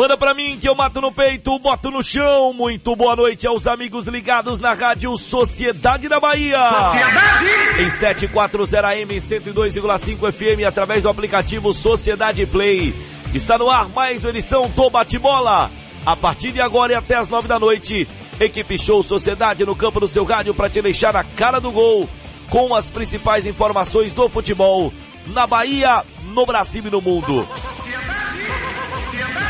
Manda pra mim que eu mato no peito, boto no chão. Muito boa noite aos amigos ligados na rádio Sociedade da Bahia. Sociedade! Em 740 AM 102,5 FM através do aplicativo Sociedade Play. Está no ar mais uma edição do Bate-Bola. A partir de agora e até as nove da noite, equipe Show Sociedade no campo do seu rádio para te deixar na cara do gol com as principais informações do futebol na Bahia, no Brasil e no mundo.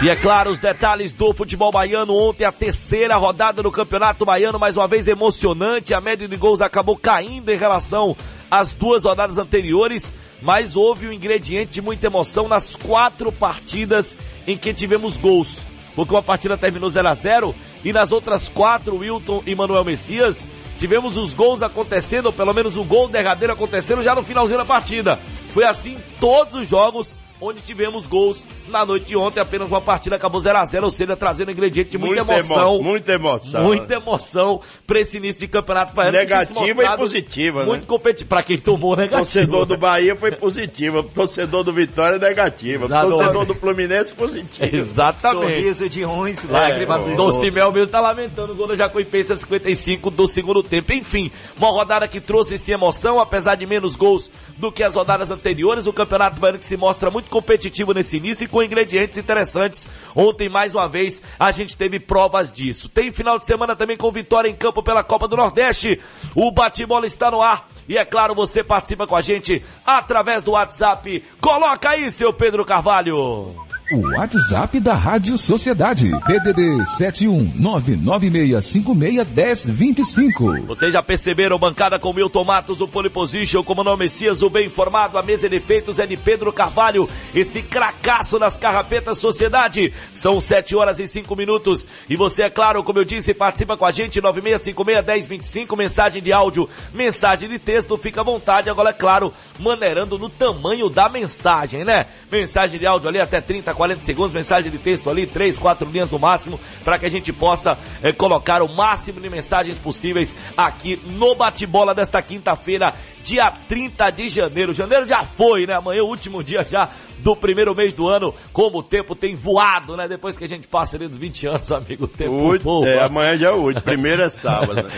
E é claro, os detalhes do futebol baiano. Ontem, a terceira rodada do Campeonato Baiano, mais uma vez emocionante. A média de gols acabou caindo em relação às duas rodadas anteriores, mas houve um ingrediente de muita emoção nas quatro partidas em que tivemos gols. Porque uma partida terminou 0 a 0 e nas outras quatro, Wilton e Manuel Messias, tivemos os gols acontecendo, ou pelo menos o gol derradeiro acontecendo já no finalzinho da partida. Foi assim todos os jogos onde tivemos gols na noite de ontem, apenas uma partida acabou 0 a 0 ou seja, trazendo ingrediente de muita, muita emoção. Emo muita emoção. Muita emoção pra esse início de campeonato baiano. Negativa e positiva, Muito né? competitivo. Pra quem tomou negativa. Torcedor do Bahia foi positiva, torcedor do Vitória negativa, Exatamente. torcedor do Fluminense positivo. Exatamente. Sorriso de uns, lágrimas é, do Simel mesmo tá lamentando o gol da Jacuipense a 55 do segundo tempo. Enfim, uma rodada que trouxe sim emoção, apesar de menos gols do que as rodadas anteriores. O Campeonato Baiano que se mostra muito competitivo nesse início e com ingredientes interessantes. Ontem, mais uma vez, a gente teve provas disso. Tem final de semana também com vitória em campo pela Copa do Nordeste. O bate-bola está no ar. E é claro, você participa com a gente através do WhatsApp. Coloca aí, seu Pedro Carvalho. O WhatsApp da Rádio Sociedade. PDD 71996561025. Vocês já perceberam, bancada com Milton Matos, o Pole Position, como nome Messias, o bem informado, a mesa de efeitos é de Pedro Carvalho, esse cracaço das carrapetas Sociedade. São 7 horas e 5 minutos. E você, é claro, como eu disse, participa com a gente, 96561025, mensagem de áudio, mensagem de texto, fica à vontade. Agora, é claro, maneirando no tamanho da mensagem, né? Mensagem de áudio ali até 30, 40 segundos, mensagem de texto ali, 3, 4 linhas no máximo, para que a gente possa eh, colocar o máximo de mensagens possíveis aqui no bate-bola desta quinta-feira, dia 30 de janeiro. Janeiro já foi, né? Amanhã é o último dia já do primeiro mês do ano, como o tempo tem voado, né? Depois que a gente passa ali dos 20 anos, amigo, o tempo Oito, voa. É, amanhã já é hoje, primeiro é sábado. Né?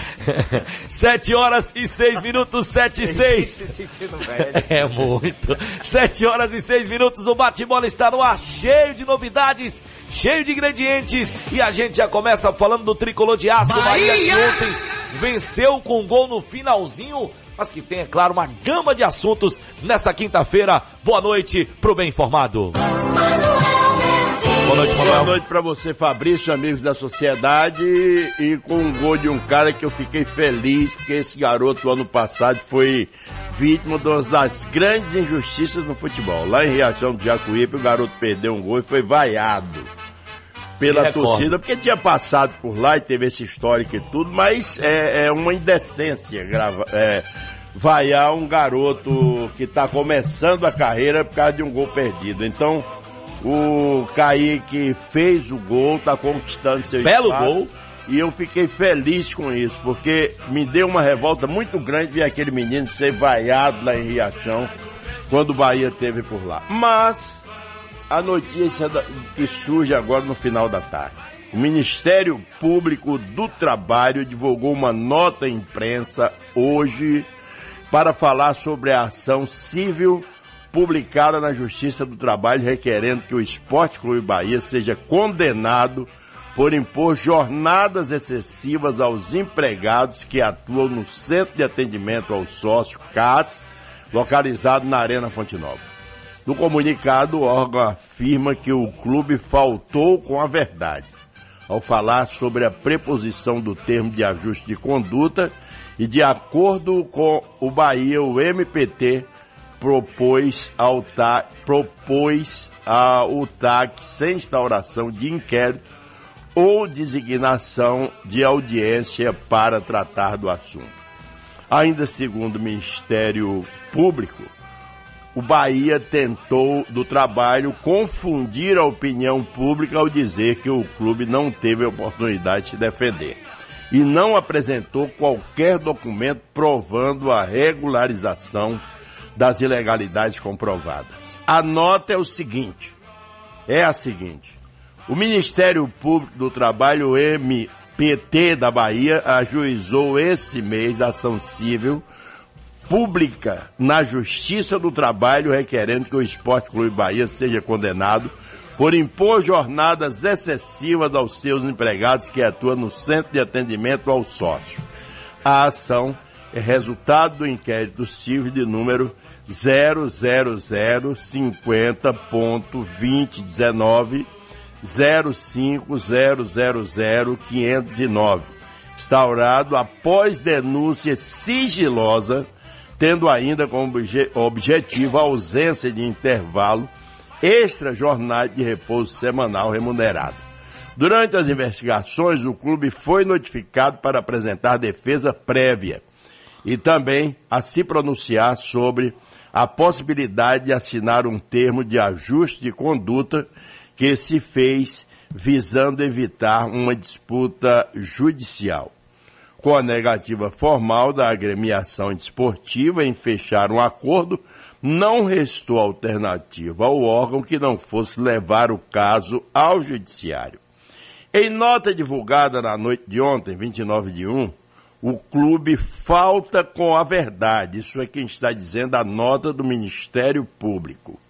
7 horas e 6 minutos, 7 e 6. Se sentindo velho. É muito. 7 horas e 6 minutos, o bate-bola está no ar, cheio de novidades, cheio de ingredientes, e a gente já começa falando do tricolor de aço, Bahia, Bahia que ontem venceu com um gol no finalzinho mas que tem, é claro, uma gama de assuntos nessa quinta-feira. Boa noite pro Bem Informado. Boa noite, Manuel. Boa noite pra você, Fabrício, amigos da sociedade. E com um gol de um cara que eu fiquei feliz, porque esse garoto, ano passado, foi vítima de uma das grandes injustiças no futebol. Lá em Riachão do Jacuípe, o garoto perdeu um gol e foi vaiado pela torcida, porque tinha passado por lá e teve esse histórico e tudo, mas é, é uma indecência grava, é, vaiar um garoto que está começando a carreira por causa de um gol perdido. Então, o Kaique fez o gol, está conquistando seu Belo espaço, gol. E eu fiquei feliz com isso, porque me deu uma revolta muito grande ver aquele menino ser vaiado lá em Riachão, quando o Bahia teve por lá. Mas a notícia que surge agora no final da tarde. O Ministério Público do Trabalho divulgou uma nota à imprensa hoje para falar sobre a ação civil publicada na Justiça do Trabalho requerendo que o Esporte Clube Bahia seja condenado por impor jornadas excessivas aos empregados que atuam no Centro de Atendimento ao Sócio, CAS, localizado na Arena Fonte Nova. No comunicado, o órgão afirma que o clube faltou com a verdade ao falar sobre a preposição do termo de ajuste de conduta e, de acordo com o Bahia, o MPT propôs ao TAC, propôs ao TAC sem instauração de inquérito ou designação de audiência para tratar do assunto. Ainda segundo o Ministério Público, o Bahia tentou, do trabalho, confundir a opinião pública ao dizer que o clube não teve oportunidade de se defender e não apresentou qualquer documento provando a regularização das ilegalidades comprovadas. A nota é o seguinte: é a seguinte. O Ministério Público do Trabalho, MPT da Bahia, ajuizou esse mês ação civil pública na Justiça do Trabalho requerendo que o Esporte Clube Bahia seja condenado por impor jornadas excessivas aos seus empregados que atuam no Centro de Atendimento ao Sócio. A ação é resultado do inquérito civil de número 00050.2019 05000 instaurado após denúncia sigilosa, tendo ainda como obje objetivo a ausência de intervalo extra jornada de repouso semanal remunerado. Durante as investigações, o clube foi notificado para apresentar defesa prévia e também a se pronunciar sobre a possibilidade de assinar um termo de ajuste de conduta que se fez visando evitar uma disputa judicial. Com a negativa formal da agremiação desportiva em fechar um acordo, não restou alternativa ao órgão que não fosse levar o caso ao judiciário. Em nota divulgada na noite de ontem, 29 de 1, o clube falta com a verdade. Isso é quem está dizendo a nota do Ministério Público.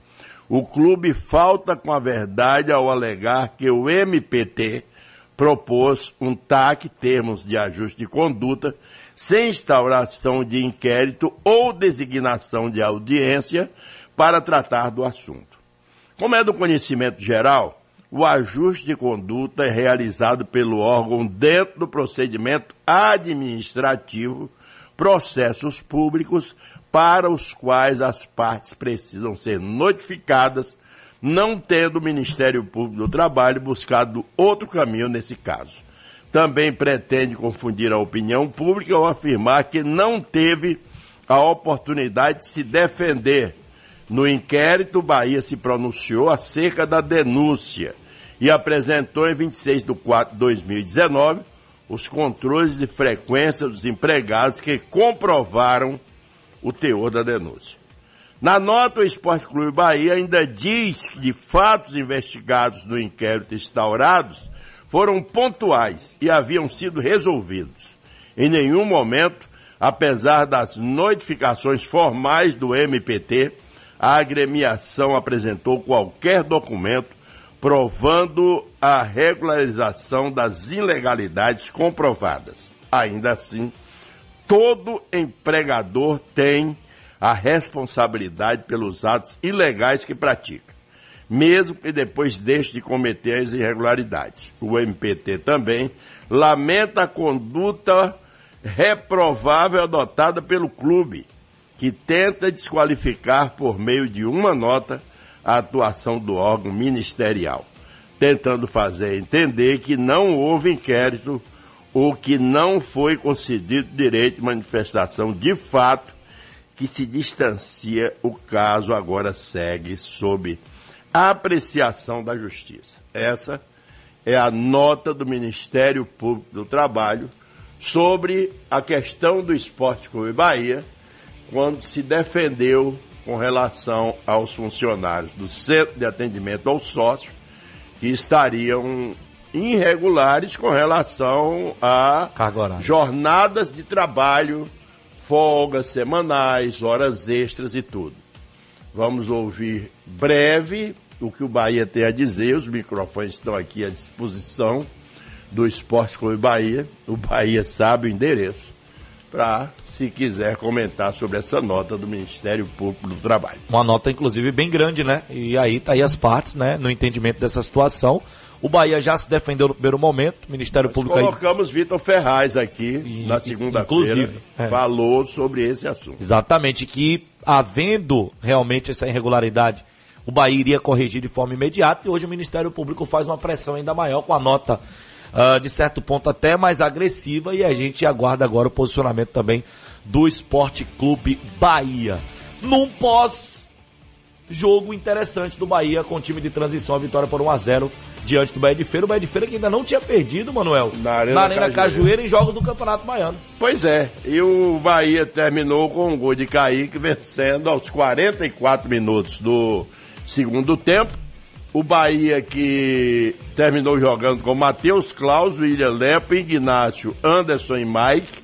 O clube falta com a verdade ao alegar que o MPT propôs um TAC, termos de ajuste de conduta, sem instauração de inquérito ou designação de audiência para tratar do assunto. Como é do conhecimento geral, o ajuste de conduta é realizado pelo órgão dentro do procedimento administrativo, processos públicos para os quais as partes precisam ser notificadas, não tendo o Ministério Público do Trabalho buscado outro caminho nesse caso. Também pretende confundir a opinião pública ao afirmar que não teve a oportunidade de se defender. No inquérito, Bahia se pronunciou acerca da denúncia e apresentou em 26 de 4 de 2019 os controles de frequência dos empregados que comprovaram o teor da denúncia. Na nota, o Esporte Clube Bahia ainda diz que de fatos investigados no inquérito instaurados foram pontuais e haviam sido resolvidos. Em nenhum momento, apesar das notificações formais do MPT, a agremiação apresentou qualquer documento provando a regularização das ilegalidades comprovadas. Ainda assim, todo empregador tem a responsabilidade pelos atos ilegais que pratica, mesmo que depois deixe de cometer as irregularidades. O MPT também lamenta a conduta reprovável adotada pelo clube, que tenta desqualificar por meio de uma nota a atuação do órgão ministerial, tentando fazer entender que não houve inquérito o que não foi concedido direito de manifestação de fato, que se distancia, o caso agora segue sob apreciação da Justiça. Essa é a nota do Ministério Público do Trabalho sobre a questão do Esporte Clube Bahia, quando se defendeu com relação aos funcionários do Centro de Atendimento ao Sócio, que estariam irregulares com relação a jornadas de trabalho, folgas semanais, horas extras e tudo. Vamos ouvir breve o que o Bahia tem a dizer, os microfones estão aqui à disposição do Esporte Clube Bahia. O Bahia sabe o endereço para, se quiser, comentar sobre essa nota do Ministério Público do Trabalho. Uma nota, inclusive, bem grande, né? E aí tá aí as partes, né, no entendimento dessa situação. O Bahia já se defendeu no primeiro momento, o Ministério Nós Público colocamos aí... Vitor Ferraz aqui na segunda-feira, é. falou sobre esse assunto. Exatamente, que havendo realmente essa irregularidade, o Bahia iria corrigir de forma imediata e hoje o Ministério Público faz uma pressão ainda maior com a nota uh, de certo ponto até mais agressiva e a gente aguarda agora o posicionamento também do Esporte Clube Bahia. Num pós jogo interessante do Bahia com o time de transição, a vitória por 1 a 0 diante do Bahia de Feira. O Bahia de Feira que ainda não tinha perdido, Manuel, na Arena, na Arena Cajueira. Cajueira em jogos do Campeonato Baiano. Pois é, e o Bahia terminou com um gol de Kaique vencendo aos 44 minutos do segundo tempo. o Bahia que terminou jogando com Matheus Klaus, William Lepo, Ignácio, Anderson e Mike,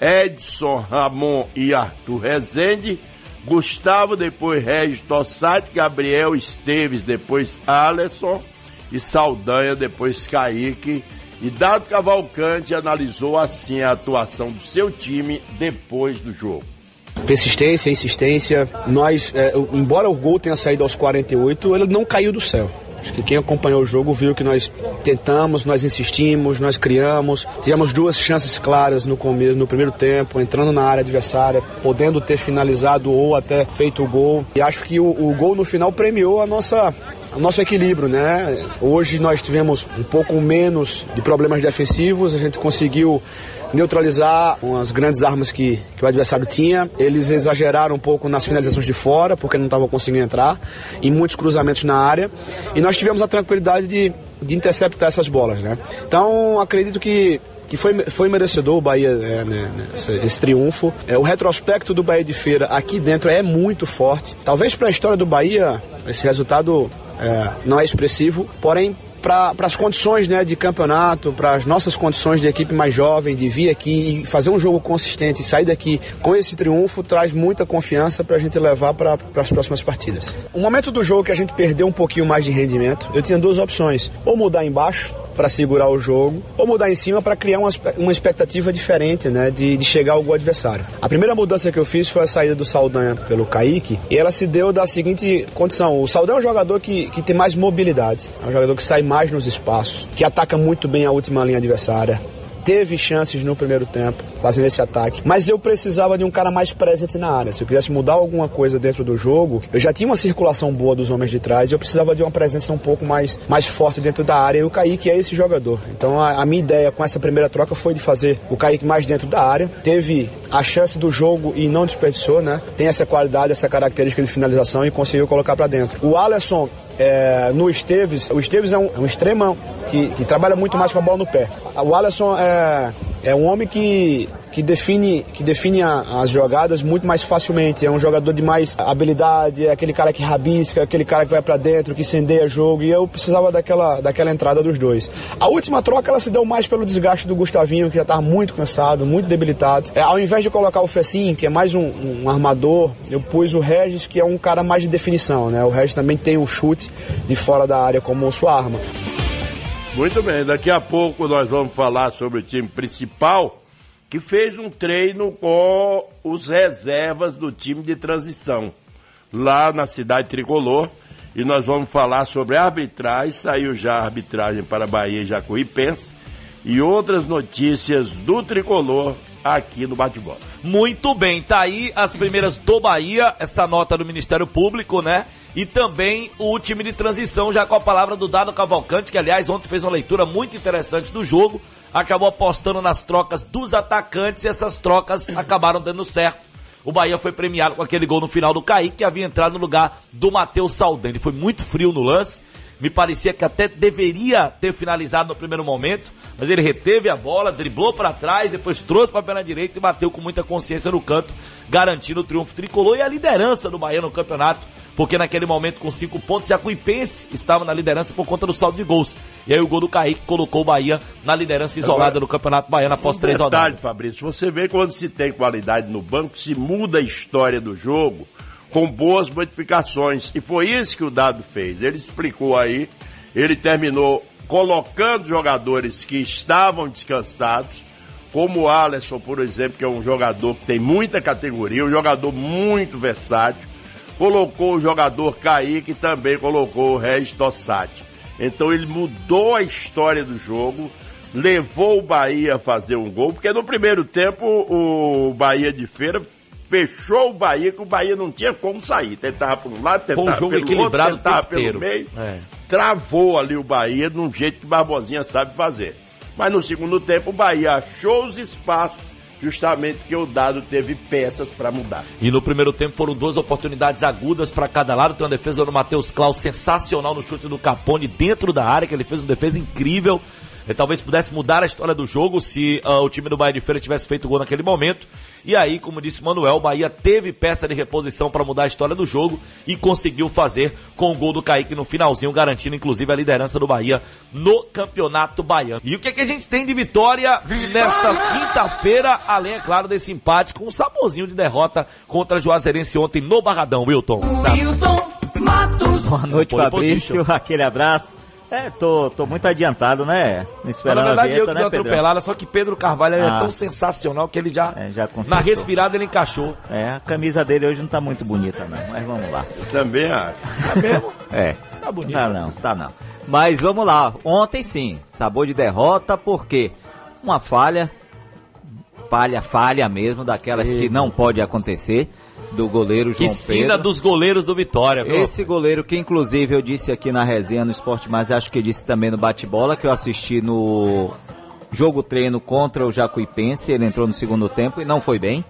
Edson, Ramon e Arthur Rezende, Gustavo, depois Regis Tossati, Gabriel Esteves, depois Alisson e Saldanha, depois Kaique. E Dado Cavalcante analisou assim a atuação do seu time depois do jogo. Persistência, insistência. Nós, é, embora o gol tenha saído aos 48, ele não caiu do céu. Acho que quem acompanhou o jogo viu que nós tentamos, nós insistimos, nós criamos. Tivemos duas chances claras no começo, no primeiro tempo, entrando na área adversária, podendo ter finalizado ou até feito o gol. E acho que o, o gol no final premiou a nossa o nosso equilíbrio, né? Hoje nós tivemos um pouco menos de problemas defensivos, a gente conseguiu neutralizar umas grandes armas que, que o adversário tinha. Eles exageraram um pouco nas finalizações de fora, porque não estavam conseguindo entrar, e muitos cruzamentos na área. E nós tivemos a tranquilidade de, de interceptar essas bolas, né? Então, acredito que que foi, foi merecedor o Bahia é, né, esse, esse, triunfo. É, o retrospecto do Bahia de Feira aqui dentro é muito forte. Talvez para a história do Bahia esse resultado é, não é expressivo, porém para as condições né, de campeonato, para as nossas condições de equipe mais jovem, de vir aqui e fazer um jogo consistente e sair daqui com esse triunfo, traz muita confiança para a gente levar para as próximas partidas. O momento do jogo que a gente perdeu um pouquinho mais de rendimento, eu tinha duas opções: ou mudar embaixo, para segurar o jogo, ou mudar em cima para criar uma, uma expectativa diferente, né, de, de chegar ao gol adversário. A primeira mudança que eu fiz foi a saída do Saldanha pelo Kaique, e ela se deu da seguinte condição: o Saldanha é um jogador que, que tem mais mobilidade, é um jogador que sai mais nos espaços, que ataca muito bem a última linha adversária, teve chances no primeiro tempo, fazendo esse ataque. Mas eu precisava de um cara mais presente na área. Se eu quisesse mudar alguma coisa dentro do jogo, eu já tinha uma circulação boa dos homens de trás eu precisava de uma presença um pouco mais, mais forte dentro da área. E o Kaique é esse jogador. Então a, a minha ideia com essa primeira troca foi de fazer o Kaique mais dentro da área. Teve a chance do jogo e não desperdiçou, né? Tem essa qualidade, essa característica de finalização e conseguiu colocar para dentro. O Alisson é, no Esteves, o Esteves é um, é um extremão que, que, trabalha muito mais com a bola no pé. O Alisson é, é um homem que que define, que define a, as jogadas muito mais facilmente. É um jogador de mais habilidade, é aquele cara que rabisca, aquele cara que vai para dentro, que incendeia jogo. E eu precisava daquela, daquela entrada dos dois. A última troca ela se deu mais pelo desgaste do Gustavinho, que já estava muito cansado, muito debilitado. É, ao invés de colocar o Fecim, que é mais um, um, armador, eu pus o Regis, que é um cara mais de definição. Né? O Regis também tem um chute de fora da área como sua arma. Muito bem, daqui a pouco nós vamos falar sobre o time principal que fez um treino com os reservas do time de transição lá na cidade tricolor. E nós vamos falar sobre arbitragem. Saiu já a arbitragem para Bahia e Jacuipense. E outras notícias do tricolor aqui no Bate-Bola. Muito bem, tá aí as primeiras do Bahia, essa nota do Ministério Público, né? E também o time de transição, já com a palavra do Dado Cavalcante, que aliás ontem fez uma leitura muito interessante do jogo acabou apostando nas trocas dos atacantes e essas trocas acabaram dando certo. O Bahia foi premiado com aquele gol no final do Kaique, que havia entrado no lugar do Matheus Saldanha. Ele foi muito frio no lance, me parecia que até deveria ter finalizado no primeiro momento, mas ele reteve a bola, driblou para trás, depois trouxe para a perna direita e bateu com muita consciência no canto, garantindo o triunfo tricolor e a liderança do Bahia no campeonato, porque naquele momento com cinco pontos, Jacuipense estava na liderança por conta do saldo de gols. E aí o gol do Kaique colocou o Bahia na liderança isolada Agora, do Campeonato Baiano após um três detalhe, rodadas. Fabrício, você vê quando se tem qualidade no banco, se muda a história do jogo com boas modificações. E foi isso que o Dado fez. Ele explicou aí, ele terminou colocando jogadores que estavam descansados, como o Alisson, por exemplo, que é um jogador que tem muita categoria, um jogador muito versátil. Colocou o jogador Kaique e também colocou o Regis Tossati. Então ele mudou a história do jogo, levou o Bahia a fazer um gol, porque no primeiro tempo o Bahia de Feira fechou o Bahia, que o Bahia não tinha como sair. Tentava por um lado, tentava um jogo pelo equilibrado outro, tentava pelo meio. É. Travou ali o Bahia de um jeito que Barbosinha sabe fazer. Mas no segundo tempo o Bahia achou os espaços justamente porque o dado teve peças para mudar. E no primeiro tempo foram duas oportunidades agudas para cada lado. Tem uma defesa do Matheus Klaus sensacional no chute do Capone dentro da área, que ele fez uma defesa incrível. eh, talvez pudesse mudar a história do jogo se uh, o time do Bahia de Feira tivesse feito gol naquele momento. E aí, como disse Manuel, o Bahia teve peça de reposição para mudar a história do jogo e conseguiu fazer com o gol do Kaique no finalzinho, garantindo inclusive a liderança do Bahia no Campeonato Baiano. E o que, é que a gente tem de vitória nesta quinta-feira, além, é claro, desse empate com um saborzinho de derrota contra a Juazeirense ontem no Barradão, Wilton? Wilton Matos. Boa noite, Pole Fabrício. position. Aquele abraço. É, tô, tô muito adiantado, né? Me Mas, esperando na a verdade, eu vinheta, que dei né, atropelada, só que Pedro Carvalho é Ah. tão sensacional que ele já, É, já na respirada, ele encaixou. É, a camisa dele hoje não tá muito bonita, não. Mas vamos lá. Também acho. Tá mesmo? É. Tá bonito. Tá não, tá não. Mas vamos lá. Ontem sim, sabor de derrota, porque uma falha, falha, falha mesmo, daquelas que não pode acontecer, do goleiro Que João sina Pedro. dos goleiros do Vitória, viu? Esse goleiro que inclusive eu disse aqui na resenha no Esporte Mais, acho que disse também no bate-bola, que eu assisti no jogo treino contra o Jacuipense, ele entrou no segundo tempo e não foi bem.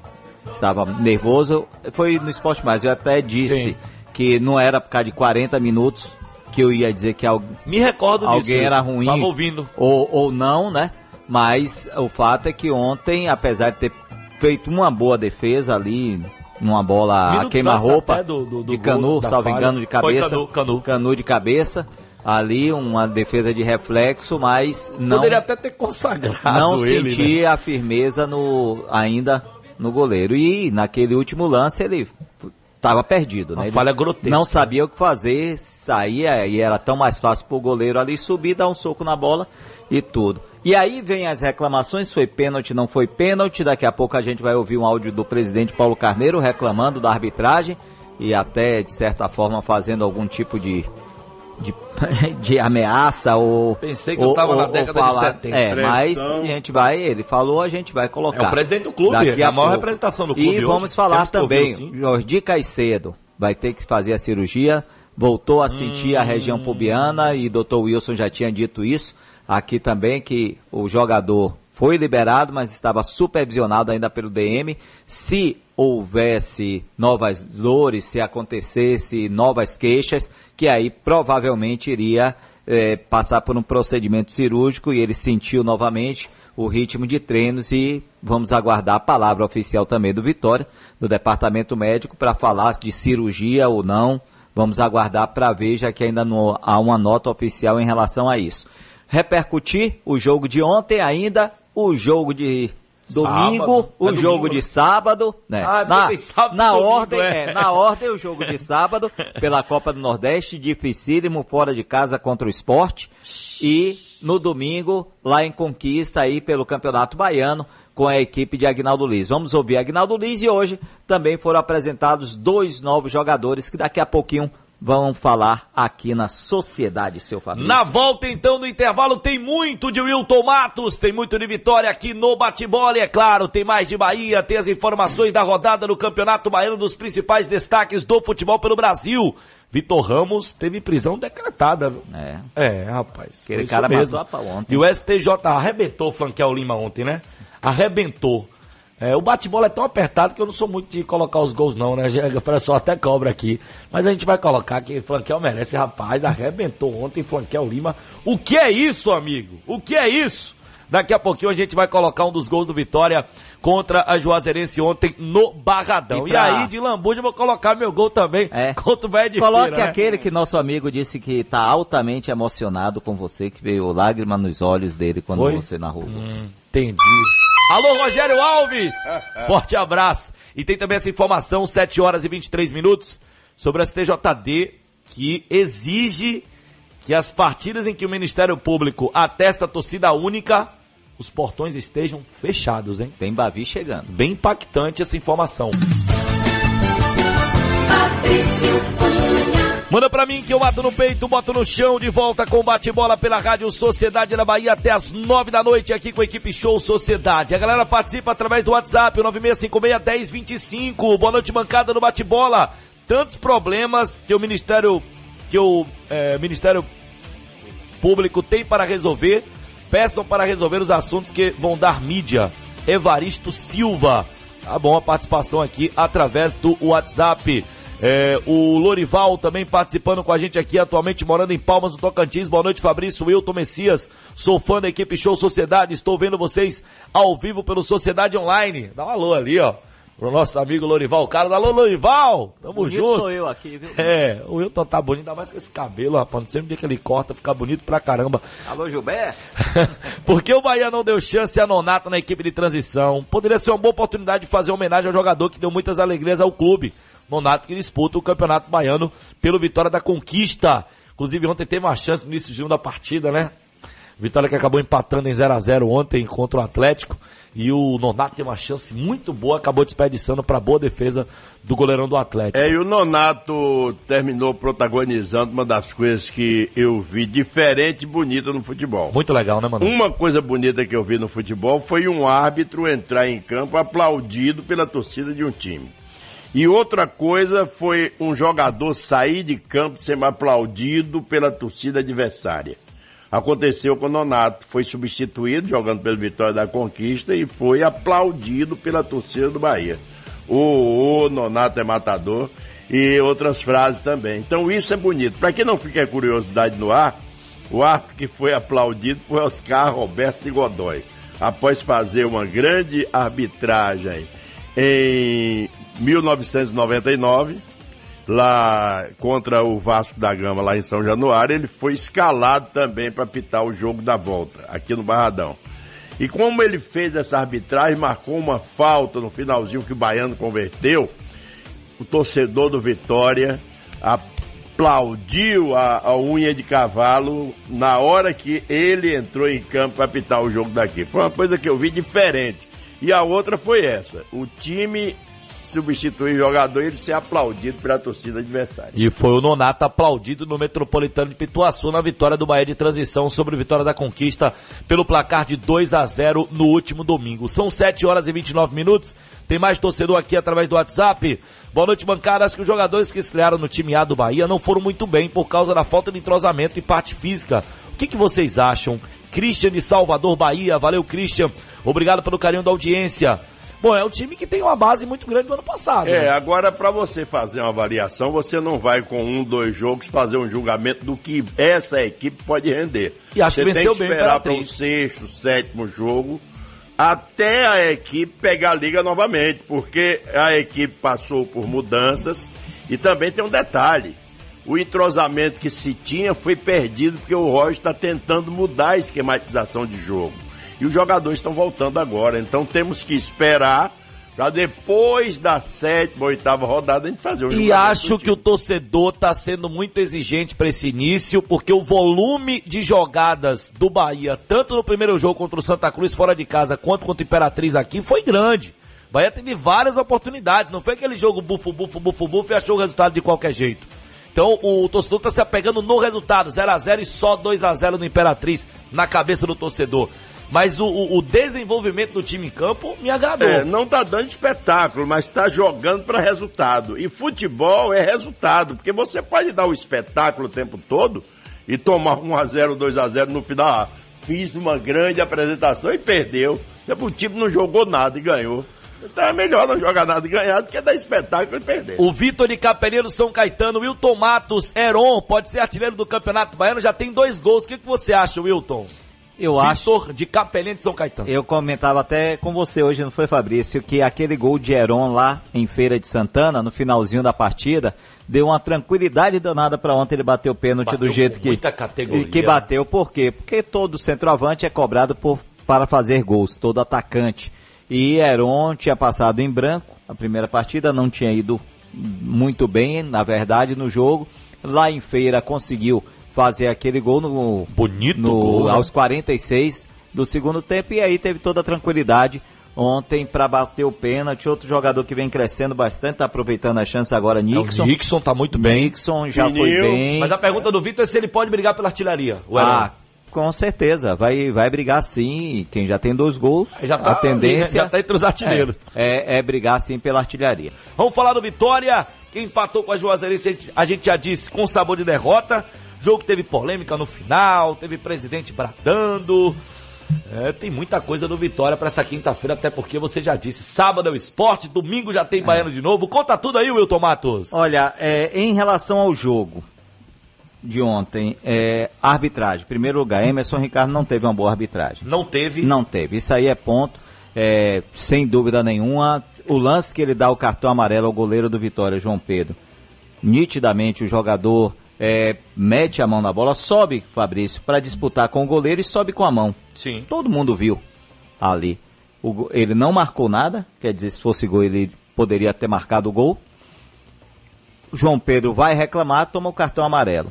Estava nervoso. Foi no Esporte Mais, eu até disse Sim. que não era por causa de 40 minutos que eu ia dizer que algo Me recordo disso. alguém era ruim Tava ouvindo. Ou, ou não, né? Mas o fato é que ontem, apesar de ter feito uma boa defesa ali, numa bola queima-roupa antes até do- do- do de Canu, salvo falha. engano, de Foi cabeça. Canu, Canu. de cabeça. Ali, uma defesa de reflexo, mas não, Poderia até ter consagrado não ele, senti né? a firmeza no, ainda no goleiro. E naquele último lance ele estava perdido, Uma né? Ele falha grotesca. Não sabia o que fazer, saía e era tão mais fácil pro goleiro ali subir, dar um soco na bola e tudo. E aí vem as reclamações, foi pênalti, não foi pênalti. Daqui a pouco a gente vai ouvir um áudio do presidente Paulo Carneiro reclamando da arbitragem e até, de certa forma, fazendo algum tipo de, de, de ameaça ou. Pensei que eu tava na década de 70. É, mas Pressão. a gente vai, ele falou, a gente vai colocar. É o presidente do clube, Daqui é a maior pouco. representação do clube E hoje. vamos falar também. Jordi Caicedo vai ter que fazer a cirurgia, voltou a sentir a Hum. região pubiana e Dr. Wilson já tinha dito isso aqui também que o jogador foi liberado, mas estava supervisionado ainda pelo DM. Se houvesse novas dores, se acontecesse novas queixas, que aí provavelmente iria eh, passar por um procedimento cirúrgico e ele sentiu novamente o ritmo de treinos e vamos aguardar a palavra oficial também do Vitória, do departamento médico, para falar de cirurgia ou não. Vamos aguardar para ver, já que ainda não há uma nota oficial em relação a isso. Repercutir o jogo de ontem ainda, o jogo de domingo, Sábado. o É jogo domingo, de né? sábado, né? Ah, na, sábado na domingo, ordem, é. é, na ordem o jogo de sábado pela Copa do Nordeste, dificílimo fora de casa contra o Esporte e no domingo lá em Conquista aí pelo Campeonato Baiano com a equipe de Agnaldo Liz. Vamos ouvir Agnaldo Liz e hoje também foram apresentados dois novos jogadores que daqui a pouquinho vão falar aqui na Sociedade, seu Fabrício. Na volta então do intervalo tem muito de Wilton Matos, tem muito de vitória aqui no bate-bola e é claro, tem mais de Bahia, tem as informações da rodada do Campeonato Baiano dos principais destaques do futebol pelo Brasil. Vitor Ramos teve prisão decretada. É. É, rapaz. Aquele cara mesmo. matou a pau ontem. E o STJ arrebentou o Flanquel Lima ontem, né? Arrebentou. É, o bate-bola é tão apertado que eu não sou muito de colocar os gols, não, né? O pessoal até cobra aqui. Mas a gente vai colocar que Flanquel merece, rapaz. Arrebentou ontem Flanquel Lima. O que é isso, amigo? O que é isso? Daqui a pouquinho a gente vai colocar um dos gols do Vitória contra a Juazeirense ontem no Barradão. E E, pra- aí, de lambuja, eu vou colocar meu gol também É. contra o de Coloque Feira, né? aquele que nosso amigo disse que está altamente emocionado com você, que veio lágrima nos olhos dele quando Foi? você narrou. Hum, entendi. Alô, Rogério Alves! Forte abraço. E tem também essa informação, 7 horas e 23 minutos, sobre a STJD, que exige que as partidas em que o Ministério Público atesta a torcida única, os portões estejam fechados, hein? Tem Bavi chegando. Bem impactante essa informação. Manda pra mim que eu mato no peito, boto no chão, de volta com bate-bola pela Rádio Sociedade da Bahia até as nove da noite aqui com a equipe Show Sociedade. A galera participa através do WhatsApp, o 9656-1025. Boa noite, bancada no bate-bola. Tantos problemas que o Ministério, que o eh, Ministério Público tem para resolver. Peçam para resolver os assuntos que vão dar mídia. Evaristo Silva. Tá bom a participação aqui através do WhatsApp. É, o Lorival também participando com a gente aqui, atualmente morando em Palmas, no Tocantins. Boa noite, Fabrício, Wilton Messias. Sou fã da equipe Show Sociedade. Estou vendo vocês ao vivo pelo Sociedade Online. Dá um alô ali, ó. Pro nosso amigo Lorival Carlos. Alô, Lorival! Tamo Bonito junto. sou eu aqui, viu? É, o Wilton tá bonito, ainda mais com esse cabelo, rapaz. Não sei onde é que ele corta, fica bonito pra caramba. Alô, Gilberto? Porque o Bahia não deu chance a Nonato na equipe de transição. Poderia ser uma boa oportunidade de fazer homenagem ao jogador que deu muitas alegrias ao clube. Nonato que disputa o Campeonato Baiano pelo Vitória da Conquista. Inclusive ontem teve uma chance no início de da partida, né? Vitória que acabou empatando em 0 a 0 ontem contra o Atlético. E o Nonato tem uma chance muito boa, acabou desperdiçando para boa defesa do goleirão do Atlético. É, e o Nonato terminou protagonizando uma das coisas que eu vi diferente e bonita no futebol. Muito legal, né, mano? Uma coisa bonita que eu vi no futebol foi um árbitro entrar em campo aplaudido pela torcida de um time. E outra coisa foi um jogador sair de campo sendo aplaudido pela torcida adversária. Aconteceu com o Nonato, foi substituído jogando pelo Vitória da Conquista e foi aplaudido pela torcida do Bahia. O, o Nonato é matador e outras frases também. Então isso é bonito. Para quem não fica curiosidade no ar, o árbitro que foi aplaudido foi Oscar Roberto Godoy. Após fazer uma grande arbitragem em 1999, lá contra o Vasco da Gama, lá em São Januário, ele foi escalado também para pitar o jogo da volta, aqui no Barradão. E como ele fez essa arbitragem, marcou uma falta no finalzinho que o Baiano converteu, o torcedor do Vitória aplaudiu a, a unha de cavalo na hora que ele entrou em campo para pitar o jogo daqui. Foi uma coisa que eu vi diferente. E a outra foi essa: o time substituir jogador e ele ser aplaudido pela torcida adversária. E foi o Nonato aplaudido no Metropolitano de Pituaçu na vitória do Bahia de transição sobre a vitória da conquista pelo placar de 2 a 0 no último domingo. São 7 horas e 29 minutos. Tem mais torcedor aqui através do WhatsApp. Boa noite, bancada. Acho que os jogadores que estrearam no time A do Bahia não foram muito bem por causa da falta de entrosamento e parte física. O que, que vocês acham? Christian de Salvador, Bahia. Valeu, Christian. Obrigado pelo carinho da audiência. Bom, é um time que tem uma base muito grande do ano passado. É, né? agora para você fazer uma avaliação, você não vai com um, dois jogos fazer um julgamento do que essa equipe pode render. E acho você que venceu tem que esperar para o sexto, sétimo jogo até a equipe pegar a liga novamente, porque a equipe passou por mudanças e também tem um detalhe. O entrosamento que se tinha foi perdido porque o Roger está tentando mudar a esquematização de jogo. E os jogadores estão voltando agora. Então temos que esperar para depois da sétima, oitava rodada a gente fazer o E acho que o torcedor tá sendo muito exigente para esse início, porque o volume de jogadas do Bahia, tanto no primeiro jogo contra o Santa Cruz fora de casa, quanto contra o Imperatriz aqui, foi grande. O Bahia teve várias oportunidades, não foi aquele jogo bufo, bufo, bufo, bufo e achou o resultado de qualquer jeito. Então o torcedor tá se apegando no resultado, 0 a 0 e só 2 a 0 no Imperatriz, na cabeça do torcedor. Mas o, o- o desenvolvimento do time em campo me agradou. É, não tá dando espetáculo, mas tá jogando para resultado. E futebol é resultado, porque você pode dar o espetáculo o tempo todo e tomar 1 a 0, 2 a 0 no final. Ah, fiz uma grande apresentação e perdeu. O time não jogou nada e ganhou. Então é melhor não jogar nada e ganhar do que dar espetáculo e perder. O Vitor de Capelinha do São Caetano, Wilton Matos, Heron, pode ser artilheiro do Campeonato Baiano, já tem dois gols. O que, que você acha, Wilton? Eu acho. Vitor de Capelinha de São Caetano. Eu comentava até com você hoje, não foi, Fabrício, que aquele gol de Heron lá em Feira de Santana, no finalzinho da partida, deu uma tranquilidade danada para ontem ele bater o pênalti Bateu do jeito que muita categoria. que bateu. Por quê? Porque todo centroavante é cobrado por, para fazer gols, todo atacante. E Heron tinha passado em branco a primeira partida, não tinha ido muito bem, na verdade, no jogo. Lá em Feira conseguiu fazer aquele gol no Bonito no, gol, né? aos 46 do segundo tempo e aí teve toda a tranquilidade ontem para bater o pênalti. Outro jogador que vem crescendo bastante, tá aproveitando a chance agora, É, Nixon. O Nixon tá muito bem. Nixon já foi bem. Mas a pergunta do Vitor é se ele pode brigar pela artilharia. Ah, com certeza, vai, vai brigar sim. Quem já tem dois gols, Já tá a tendência ali, né? Já tá entre os artilheiros. É, é, é brigar sim pela artilharia. Vamos falar do Vitória. Quem empatou com a Juazeirense, a gente- a gente já disse, com sabor de derrota. Jogo que teve polêmica no final, teve presidente bradando. É, tem muita coisa no Vitória para essa quinta-feira, até porque você já disse, sábado é o esporte, domingo já tem Baiano de novo. Conta tudo aí, Wilton Matos. Olha, é, em relação ao jogo de ontem, é, arbitragem. Em primeiro lugar, Emerson Ricardo não teve uma boa arbitragem. Não teve? Não teve. Isso aí é ponto, é, sem dúvida nenhuma. O lance que ele dá o cartão amarelo ao goleiro do Vitória, João Pedro. Nitidamente o jogador é, mete a mão na bola, sobe, Fabrício, para disputar com o goleiro e sobe com a mão. Sim. Todo mundo viu ali. O ele não marcou nada, quer dizer, se fosse gol, ele poderia ter marcado o gol. O João Pedro vai reclamar, toma o cartão amarelo.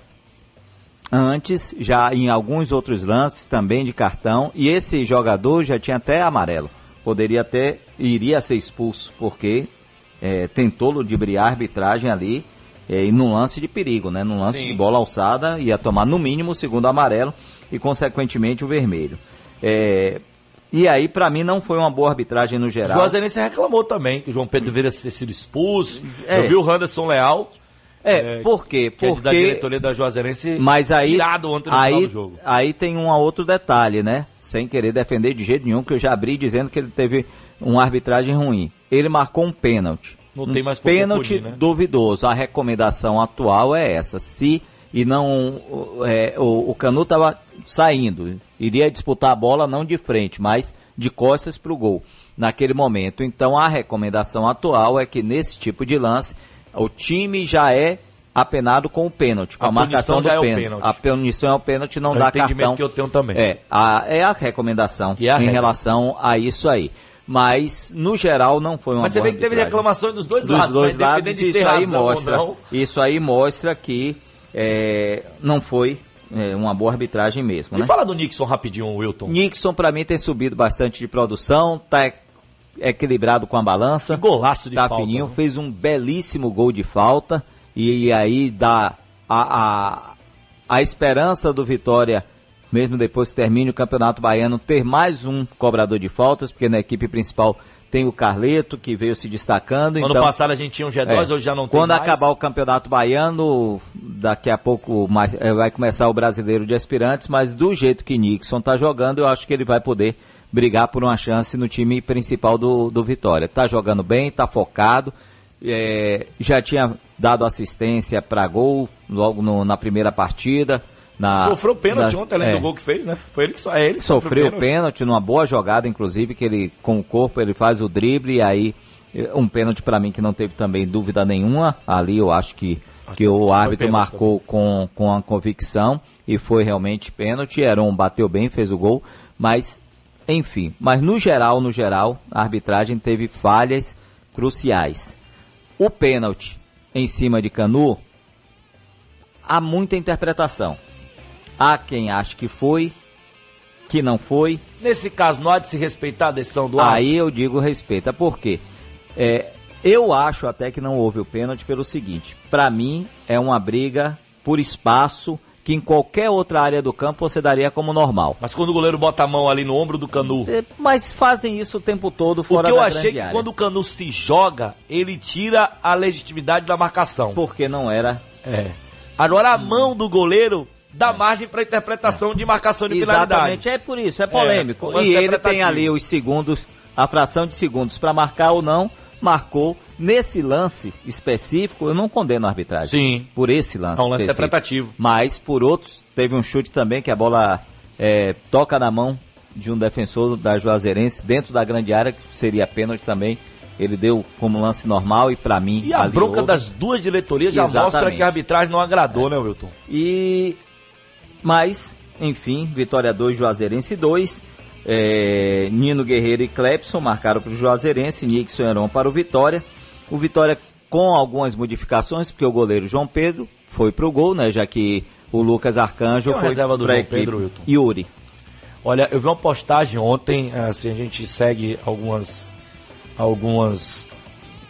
Antes, já em alguns outros lances também de cartão, e esse jogador já tinha até amarelo. Poderia até, iria ser expulso, porque é, tentou ludibriar a arbitragem ali, é, e num lance de perigo, né? Num lance Sim. de bola alçada, ia tomar no mínimo o segundo amarelo e, consequentemente, o vermelho. É, e aí, pra mim, não foi uma boa arbitragem no O geral. Juazeirense reclamou também que o João Pedro deveria ter sido expulso. É. Eu vi o Anderson Leal, É, por quê? é da Porque diretoria da Juazeirense, Mas aí, ontem no aí, do jogo. aí tem um outro detalhe, né? Sem querer defender de jeito nenhum, que eu já abri dizendo que ele teve uma arbitragem ruim. Ele marcou um pênalti. Não um tem mais pênalti punir, né? duvidoso. A recomendação atual é essa. Se e não é, o, o Canu estava saindo, iria disputar a bola não de frente, mas de costas para o gol naquele momento. Então a recomendação atual é que nesse tipo de lance o time já é apenado com o pênalti, com A a, marcação do é pênalti. pênalti. A punição é o pênalti, não É dá cartão. que eu tenho também. É, a, é a recomendação é a em regra. relação a isso aí. Mas, no geral, não foi uma Mas você boa vê que teve reclamação dos dois Dos lados, dois né? lados, de isso aí mostra. Isso aí mostra que é, não foi é, uma boa arbitragem mesmo, Me né? fala do Nixon rapidinho, Wilton. Nixon, pra mim, tem subido bastante de produção, tá e- equilibrado com a balança. Que golaço de tá falta, fininho, né? fez um belíssimo gol de falta e, aí dá a, a, a esperança do Vitória, mesmo depois que termine o Campeonato Baiano, ter mais um cobrador de faltas, porque na equipe principal tem o Carleto, que veio se destacando. Ano então, passado a gente tinha um G2, é, hoje já não tem Quando mais. acabar o Campeonato Baiano, daqui a pouco mais, eh, vai começar o Brasileiro de Aspirantes, mas do jeito que Nixon tá jogando, eu acho que ele vai poder brigar por uma chance no time principal do, do Vitória. Tá jogando bem, tá focado, eh, já tinha dado assistência para gol logo no- na primeira partida. Na, Sofreu pênalti nas- ontem, além é, do gol que fez, né? Foi ele que, é ele que sofreu pênalti. pênalti numa boa jogada, inclusive, que ele com o corpo ele faz o drible e aí um pênalti pra mim que não teve também dúvida nenhuma. Ali eu acho que, que o árbitro marcou com, com a convicção e foi realmente pênalti. Heron bateu bem, fez o gol, mas enfim. Mas no geral, no geral, a arbitragem teve falhas cruciais. O pênalti em cima de Canu, há muita interpretação. Há quem acha que foi, que não foi. Nesse caso, não há de se respeitar a decisão do árbitro. Aí eu digo respeita. Por quê? É, eu acho até que não houve o pênalti pelo seguinte: para mim é uma briga por espaço que em qualquer outra área do campo você daria como normal. Mas quando o goleiro bota a mão ali no ombro do Canu. É, Mas fazem isso o tempo todo fora que eu da achei grande que área. quando o Canu se joga, ele tira a legitimidade da marcação. Porque não era É. Agora a mão do goleiro dá margem para interpretação de marcação de finalidade. Exatamente, é por isso, é polêmico. É, lance e ele tem ali os segundos, a fração de segundos para marcar ou não, marcou. Nesse lance específico, eu não condeno a arbitragem. Sim. Por esse lance. É um lance específico. interpretativo. Mas por outros, teve um chute também que a bola é, toca na mão de um defensor da Juazeirense dentro da grande área, que seria pênalti também. Ele deu como lance normal e para mim. E a bronca houve. das duas diretorias já mostra Exatamente. que a arbitragem não agradou, né, Wilton? E mas, enfim, Vitória 2, Juazeirense 2. É, Nino Guerreiro e Clepson marcaram para o Juazeirense, Nixon e Heron para o Vitória. O Vitória com algumas modificações, porque o goleiro João Pedro foi pro gol, né? Já que o Lucas Arcanjo o foi reserva do João. Pedro, Wilton? Yuri. Olha, eu vi uma postagem ontem, assim, a gente segue algumas algumas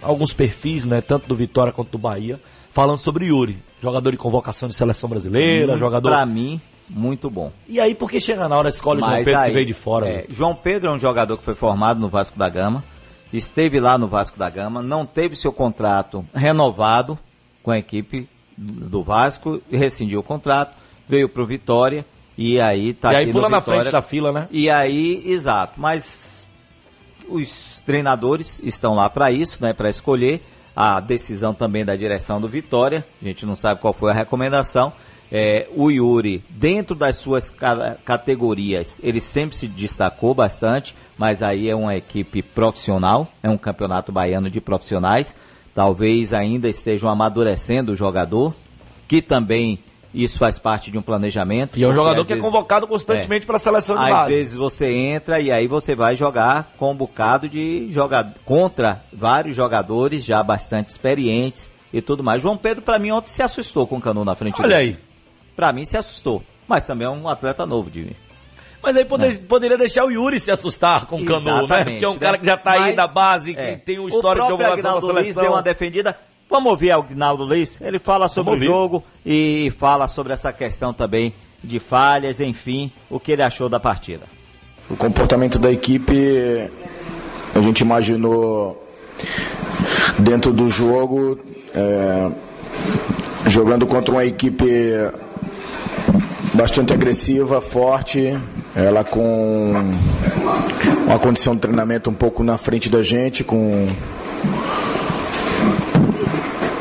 alguns perfis, né, tanto do Vitória quanto do Bahia, falando sobre Yuri, jogador de convocação de seleção brasileira, jogador. Pra mim, muito bom. E aí por que chega na hora escolhe o João Mas Pedro aí, que veio de fora? é? João Pedro é um jogador que foi formado no Vasco da Gama, esteve lá no Vasco da Gama, não teve seu contrato renovado com a equipe do Vasco rescindiu o contrato, veio para o Vitória E aí tá e aí pula na frente da fila, né? E aí, exato. Mas os treinadores estão lá para isso, né? Para escolher a decisão também da direção do Vitória. A gente não sabe qual foi a recomendação. É, o Yuri, dentro das suas ca- categorias, ele sempre se destacou bastante, mas aí é uma equipe profissional, é um campeonato baiano de profissionais. Talvez ainda estejam amadurecendo o jogador, que também isso faz parte de um planejamento. E é um jogador às que é vezes- convocado constantemente para a seleção de às base. vezes você entra e aí você vai jogar com um bocado de jogador contra vários jogadores já bastante experientes e tudo mais. João Pedro, pra mim, ontem se assustou com o Canu na frente Olha dele. aí. Pra mim, se assustou. Mas também é um atleta novo de mim. Mas aí pode- poderia deixar o Yuri se assustar com o Canu, né? Porque é um né? cara que já tá aí da base, que é, tem um histórico de O próprio convocação Agnaldo da Luiz seleção. deu uma defendida. Vamos ouvir o Agnaldo Luiz. Ele fala sobre o ouvir. jogo e fala sobre essa questão também de falhas, enfim, o que ele achou da partida. O comportamento da equipe, a gente imaginou dentro do jogo, é, jogando contra uma equipe bastante agressiva, forte, ela com uma condição de treinamento um pouco na frente da gente, com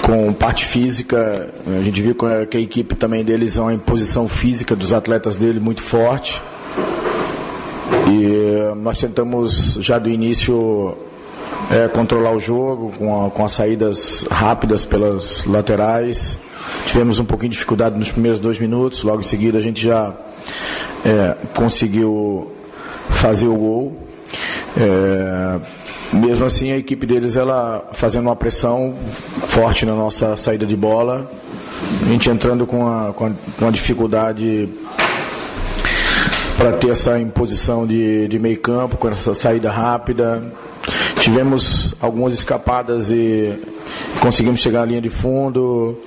com parte física, a gente viu que a equipe também deles é uma imposição física dos atletas dele muito forte. E eh, nós tentamos já do início eh, controlar o jogo com, a- com as saídas rápidas pelas laterais. Tivemos um pouquinho de dificuldade nos primeiros dois minutos, logo em seguida a gente já eh, conseguiu fazer o gol. Eh, mesmo assim, a equipe deles ela fazendo uma pressão forte na nossa saída de bola, a gente entrando com a, com a, dificuldade para ter essa imposição de, de meio campo, com essa saída rápida. Tivemos algumas escapadas e conseguimos chegar à linha de fundo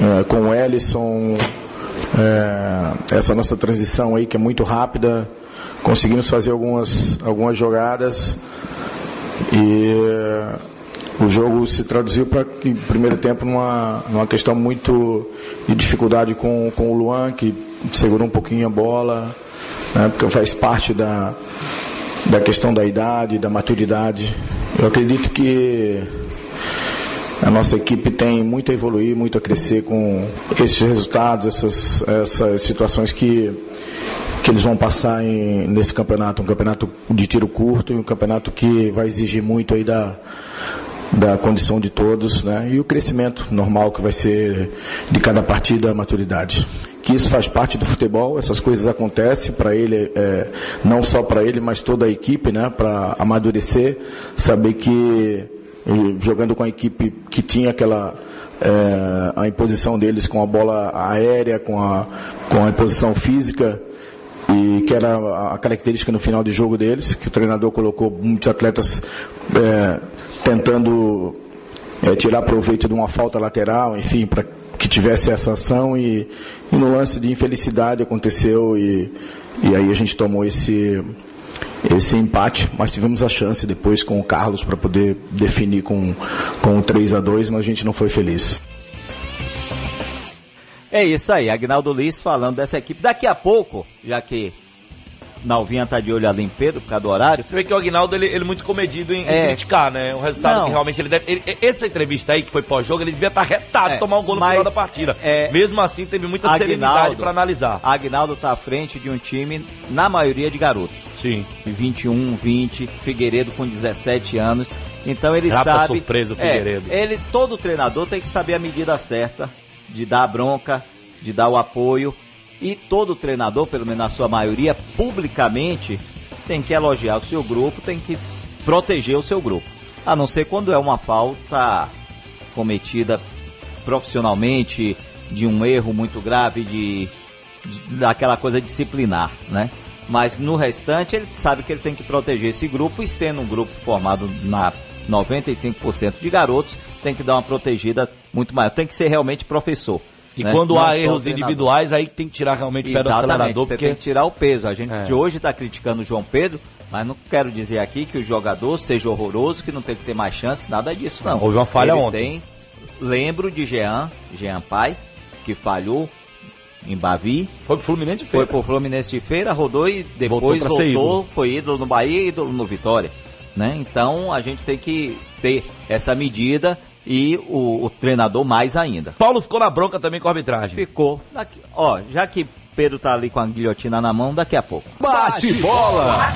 eh, com o Ellison. eh, essa nossa transição aí que é muito rápida. Conseguimos fazer algumas, algumas jogadas e eh, o jogo se traduziu para que primeiro tempo numa, numa questão muito de dificuldade com, com o Luan, que segurou um pouquinho a bola, né, porque faz parte da, da questão da idade, da maturidade. Eu acredito que a nossa equipe tem muito a evoluir, muito a crescer com esses resultados, essas, essas situações que, que eles vão passar em, nesse campeonato. Um campeonato de tiro curto e um campeonato que vai exigir muito aí da, da condição de todos, né? E o crescimento normal que vai ser de cada partida, a maturidade. Que isso faz parte do futebol, essas coisas acontecem para ele, é, não só para ele, mas toda a equipe, né? Para amadurecer, saber que jogando com a equipe que tinha aquela é, a imposição deles com a bola aérea, com a, com a imposição física, e que era a característica no final de jogo deles, que o treinador colocou muitos atletas é, tentando é, tirar proveito de uma falta lateral, enfim, para que tivesse essa ação e, e no lance de infelicidade aconteceu e, e aí a gente tomou esse esse empate, mas tivemos a chance depois com o Carlos para poder definir com, com o 3 a 2 mas a gente não foi feliz. É isso aí, Agnaldo Liz falando dessa equipe. Daqui a pouco, já que Nalvinha tá de olho ali em Pedro por causa do horário. Você vê que o Agnaldo, ele, ele é muito comedido em, em É. criticar, né? Um resultado Não. que realmente ele deve... ele- essa entrevista aí, que foi pós-jogo, ele devia estar retado, É, tomar um gol no final da partida. é, Mesmo assim, teve muita serenidade para analisar. Agnaldo tá à frente de um time, na maioria, de garotos. Sim. de 21, 20, Figueiredo com 17 anos. Então ele Grata sabe. surpresa o É, Figueiredo. ele, todo treinador tem que saber a medida certa de dar bronca, de dar o apoio. E todo treinador, pelo menos na sua maioria, publicamente, tem que elogiar o seu grupo, tem que proteger o seu grupo. A não ser quando é uma falta cometida profissionalmente, de um erro muito grave, de, de- daquela coisa disciplinar, né? Mas no restante ele sabe que ele tem que proteger esse grupo e sendo um grupo formado na 95% de garotos, tem que dar uma protegida muito maior. Tem que ser realmente professor. E né? quando Não há erros individuais, aí tem que tirar realmente o pé do acelerador, você porque tem que tirar o peso. A gente É. de hoje está criticando o João Pedro, mas não quero dizer aqui que o jogador seja horroroso, que não tem que ter mais chance, nada disso não. Houve uma falha Ele ontem. Tem, lembro de Jean, Jean Pai, que falhou em Bavi. Foi pro Fluminense de Foi feira. pro Fluminense de feira, rodou e depois Voltou voltou, foi ídolo no Bahia e ídolo no Vitória. Né? Então a gente tem que ter essa medida e o, o treinador mais ainda. Paulo ficou na bronca também com a arbitragem. Ficou. Daqui, ó, já que Pedro tá ali com a guilhotina na mão, daqui a pouco. Bate bola.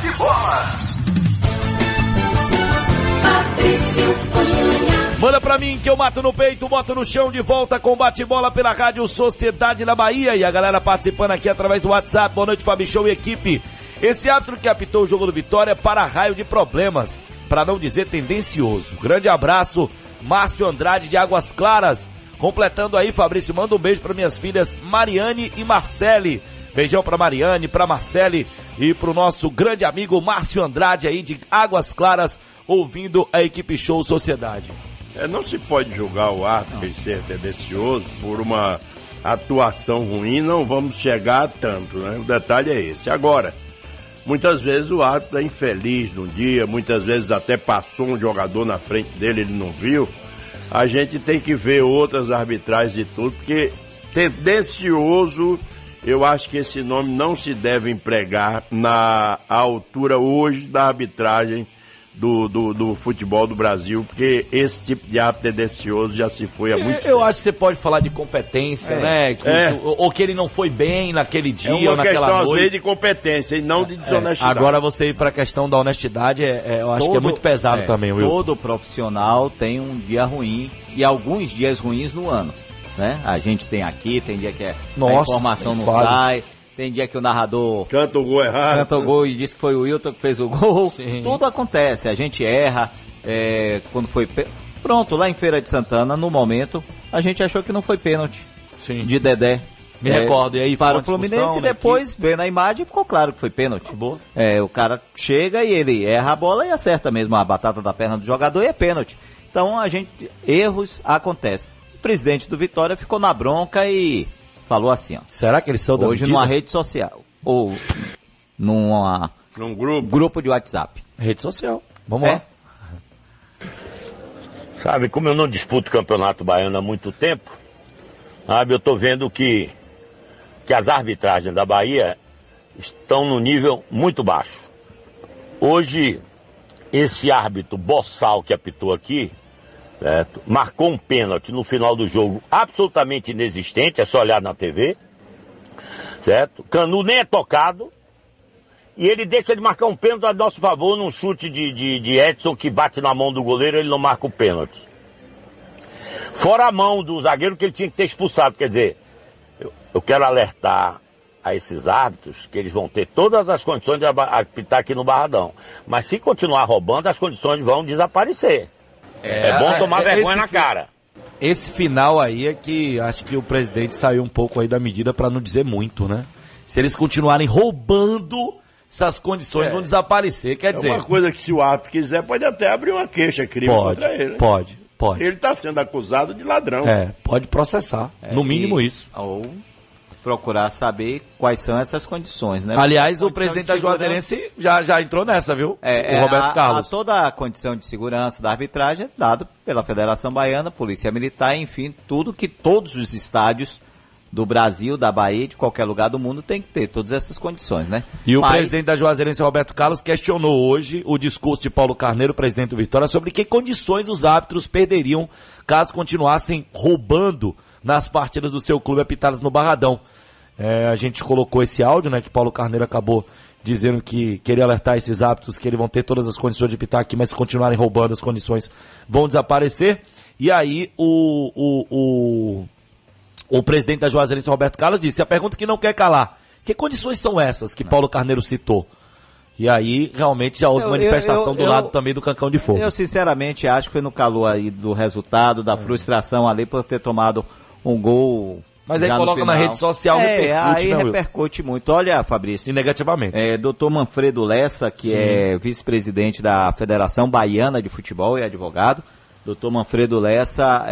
Manda pra mim que eu mato no peito, boto no chão de volta com bate-bola pela Rádio Sociedade na Bahia. E a galera participando aqui através do WhatsApp. Boa noite, Fabi Show e equipe. Esse árbitro que apitou o jogo do Vitória para raio de problemas, para não dizer tendencioso. Grande abraço, Márcio Andrade de Águas Claras. Completando aí, Fabrício, manda um beijo para minhas filhas Mariane e Marcele. Beijão pra Mariane, pra Marcele e pro nosso grande amigo Márcio Andrade aí de Águas Claras, ouvindo a equipe Show Sociedade. É, não se pode julgar o árbitro em ser tendencioso por uma atuação ruim, não vamos chegar a tanto, né? O detalhe é esse. Agora, muitas vezes o árbitro é infeliz num dia, muitas vezes até passou um jogador na frente dele, ele não viu. A gente tem que ver outras arbitragens e tudo, porque tendencioso, eu acho que esse nome não se deve empregar na altura hoje da arbitragem do, do, do futebol do Brasil, porque esse tipo de árbitro tendencioso já se foi há muito Eu, eu acho que você pode falar de competência, né? Que, É. ou, ou que ele não foi bem naquele dia É ou uma naquela questão, às noite. vezes, de competência e não de É, desonestidade. agora você ir pra questão da honestidade, é, é, eu acho que é Todo- muito pesado é, também, Will. Todo profissional tem um dia ruim e alguns dias ruins no ano. Né? A gente tem aqui, tem dia que é, a Nossa, informação não fale. sai, tem dia que o narrador Canta o gol errado. canta o gol e diz que foi o Wilton que fez o gol. Sim. Tudo acontece, a gente erra. é, quando foi. pe- Pronto, lá em Feira de Santana, no momento, a gente achou que não foi pênalti Sim. de Dedé. Me recordo, e aí foi para o Fluminense discussão e depois, vendo a imagem, ficou claro que foi pênalti. Boa. É, o cara chega e ele erra a bola e acerta mesmo a batata da perna do jogador e é pênalti. Então a gente. Erros acontecem. O presidente do Vitória ficou na bronca e falou assim, ó. Será que eles são da Hoje medida? numa rede social. Ou numa Num grupo. grupo de WhatsApp. Rede social. Vamos É. lá. Sabe, como eu não disputo o Campeonato Baiano há muito tempo, sabe, eu tô vendo que, que as arbitragens da Bahia estão no nível muito baixo. Hoje, esse árbitro boçal que apitou aqui, certo, marcou um pênalti no final do jogo absolutamente inexistente, é só olhar na TV, certo? Canu nem é tocado, e ele deixa de marcar um pênalti a nosso favor num chute de, de, de Edson que bate na mão do goleiro, ele não marca o pênalti. Fora a mão do zagueiro que ele tinha que ter expulsado. Quer dizer, eu, eu quero alertar a esses árbitros que eles vão ter todas as condições de apitar aqui no Barradão. Mas se continuar roubando, as condições vão desaparecer. É, bom tomar é, vergonha na cara. Esse final aí é que acho que o presidente saiu um pouco aí da medida pra não dizer muito, né? Se eles continuarem roubando, essas condições vão desaparecer. Quer É dizer, uma coisa que se o árbitro quiser, pode até abrir uma queixa crime pode, contra ele. né? pode, pode. Ele está sendo acusado de ladrão. É, pode processar. no mínimo E- isso. Ou procurar saber quais são essas condições, né? Aliás, o presidente de da Juazeirense já, já entrou nessa, viu? É, o é, Roberto a- Carlos. a- toda a condição de segurança da arbitragem é dado pela Federação Baiana, Polícia Militar, enfim, tudo que todos os estádios do Brasil, da Bahia, de qualquer lugar do mundo tem que ter todas essas condições, né? E o Mas- presidente da Juazeirense, Roberto Carlos, questionou hoje o discurso de Paulo Carneiro, presidente do Vitória, sobre que condições os árbitros perderiam caso continuassem roubando nas partidas do seu clube apitadas no Barradão. É, a gente colocou esse áudio, né, que Paulo Carneiro acabou dizendo que queria alertar esses árbitros que eles vão ter todas as condições de apitar aqui, mas se continuarem roubando as condições vão desaparecer. E aí o, o, o, o presidente da Juazeirense, Roberto Carlos, disse a pergunta que não quer calar. Que condições são essas que Paulo Carneiro citou? E aí, realmente, já houve Eu- manifestação eu- eu- do lado também do Cancão de Fogo. Eu sinceramente acho que foi no calor aí do resultado, da frustração ali por ter tomado um gol. Mas aí coloca na rede social, é, repercute, aí né, repercute muito. Olha, Fabrício, E negativamente. É, Dr. Manfredo Lessa, que é vice-presidente da Federação Baiana de Futebol e advogado. Dr. Manfredo Lessa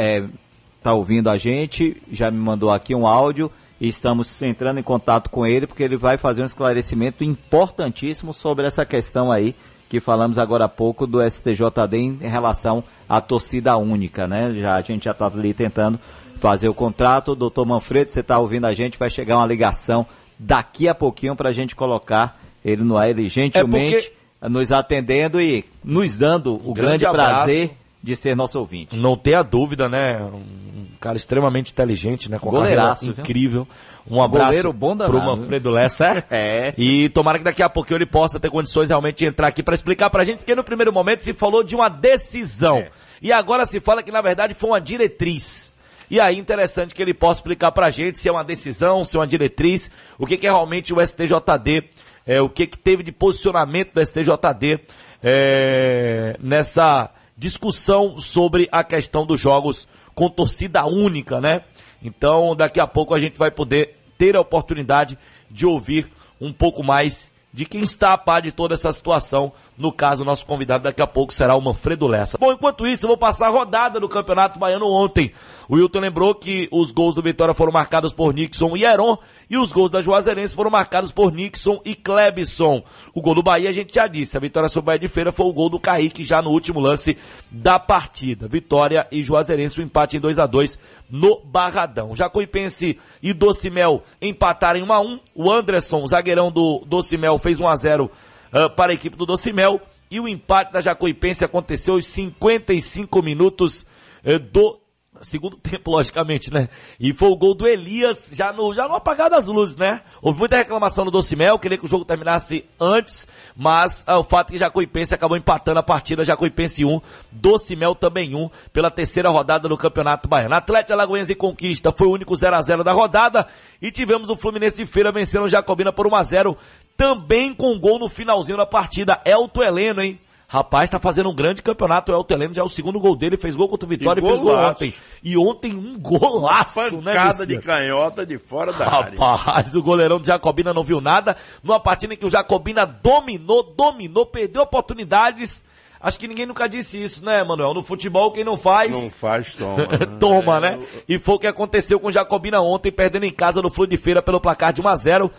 está ouvindo a gente, já me mandou aqui um áudio e estamos entrando em contato com ele porque ele vai fazer um esclarecimento importantíssimo sobre essa questão aí que falamos agora há pouco do STJD em relação à torcida única, né? Já, a gente já está ali tentando fazer o contrato. Doutor Manfredo, você está ouvindo a gente, vai chegar uma ligação daqui a pouquinho para a gente colocar ele no ar, ele gentilmente É porque- nos atendendo e nos dando o grande grande, abraço. prazer de ser nosso ouvinte. Não tenha dúvida, né? Um cara extremamente inteligente, né? Com Goleiraço, viu? incrível. Um abraço Goleiro bom danado, pro Manfredo Lessa. É. E tomara que daqui a pouquinho ele possa ter condições realmente de entrar aqui para explicar pra gente, porque no primeiro momento se falou de uma decisão. É. E agora se fala que na verdade foi uma diretriz. E aí interessante que ele possa explicar pra gente se é uma decisão, se é uma diretriz, o que, que é realmente o STJD, é, o que, que teve de posicionamento do STJD é, nessa discussão sobre a questão dos jogos com torcida única, né? Então, daqui a pouco a gente vai poder ter a oportunidade de ouvir um pouco mais de quem está a par de toda essa situação. No caso, nosso convidado daqui a pouco será o Manfredo Lessa. Bom, enquanto isso, eu vou passar a rodada do Campeonato Baiano ontem. O Wilton lembrou que os gols do Vitória foram marcados por Nixon e Heron, e os gols da Juazeirense foram marcados por Nixon e Klebson. O gol do Bahia a gente já disse, a vitória sobre o Bahia de Feira foi o gol do Kaique já no último lance da partida. Vitória e Juazeirense, o empate em 2 a 2 no Barradão. Jacuipense e Docimel empataram em 1 a 1 O Anderson, zagueirão do Docimel, fez 1 a 0 ah, para a equipe do Docimel. E o empate da Jacuipense aconteceu aos 55 minutos eh, do segundo tempo, logicamente, né? E foi o gol do Elias, já no, já no apagar das luzes, né? Houve muita reclamação no Docimel, queria que o jogo terminasse antes, mas ah, o fato é que Jacuipense acabou empatando a partida, Jacuipense 1, Docimel também 1, pela terceira rodada do Campeonato Baiano. Atlético Alagoense Conquista foi o único 0 a 0 da rodada, e tivemos o Fluminense de Feira vencendo o Jacobina por 1 a 0 também com gol no finalzinho da partida, Elton Heleno, hein? Rapaz, tá fazendo um grande campeonato. O Elton Heleno já é o segundo gol dele, fez gol contra o Vitória e, E fez gol ontem. E ontem um golaço, né, Pancada de Messias? canhota de fora da área. Rapaz, o goleirão do Jacobina não viu nada. Numa partida em que o Jacobina dominou, dominou, perdeu oportunidades. Acho que ninguém nunca disse isso, né, Manuel? No futebol, quem não faz. Não faz, toma. Toma, né? E foi o que aconteceu com o Jacobina ontem, perdendo em casa no Flu de Feira pelo placar de 1 a 0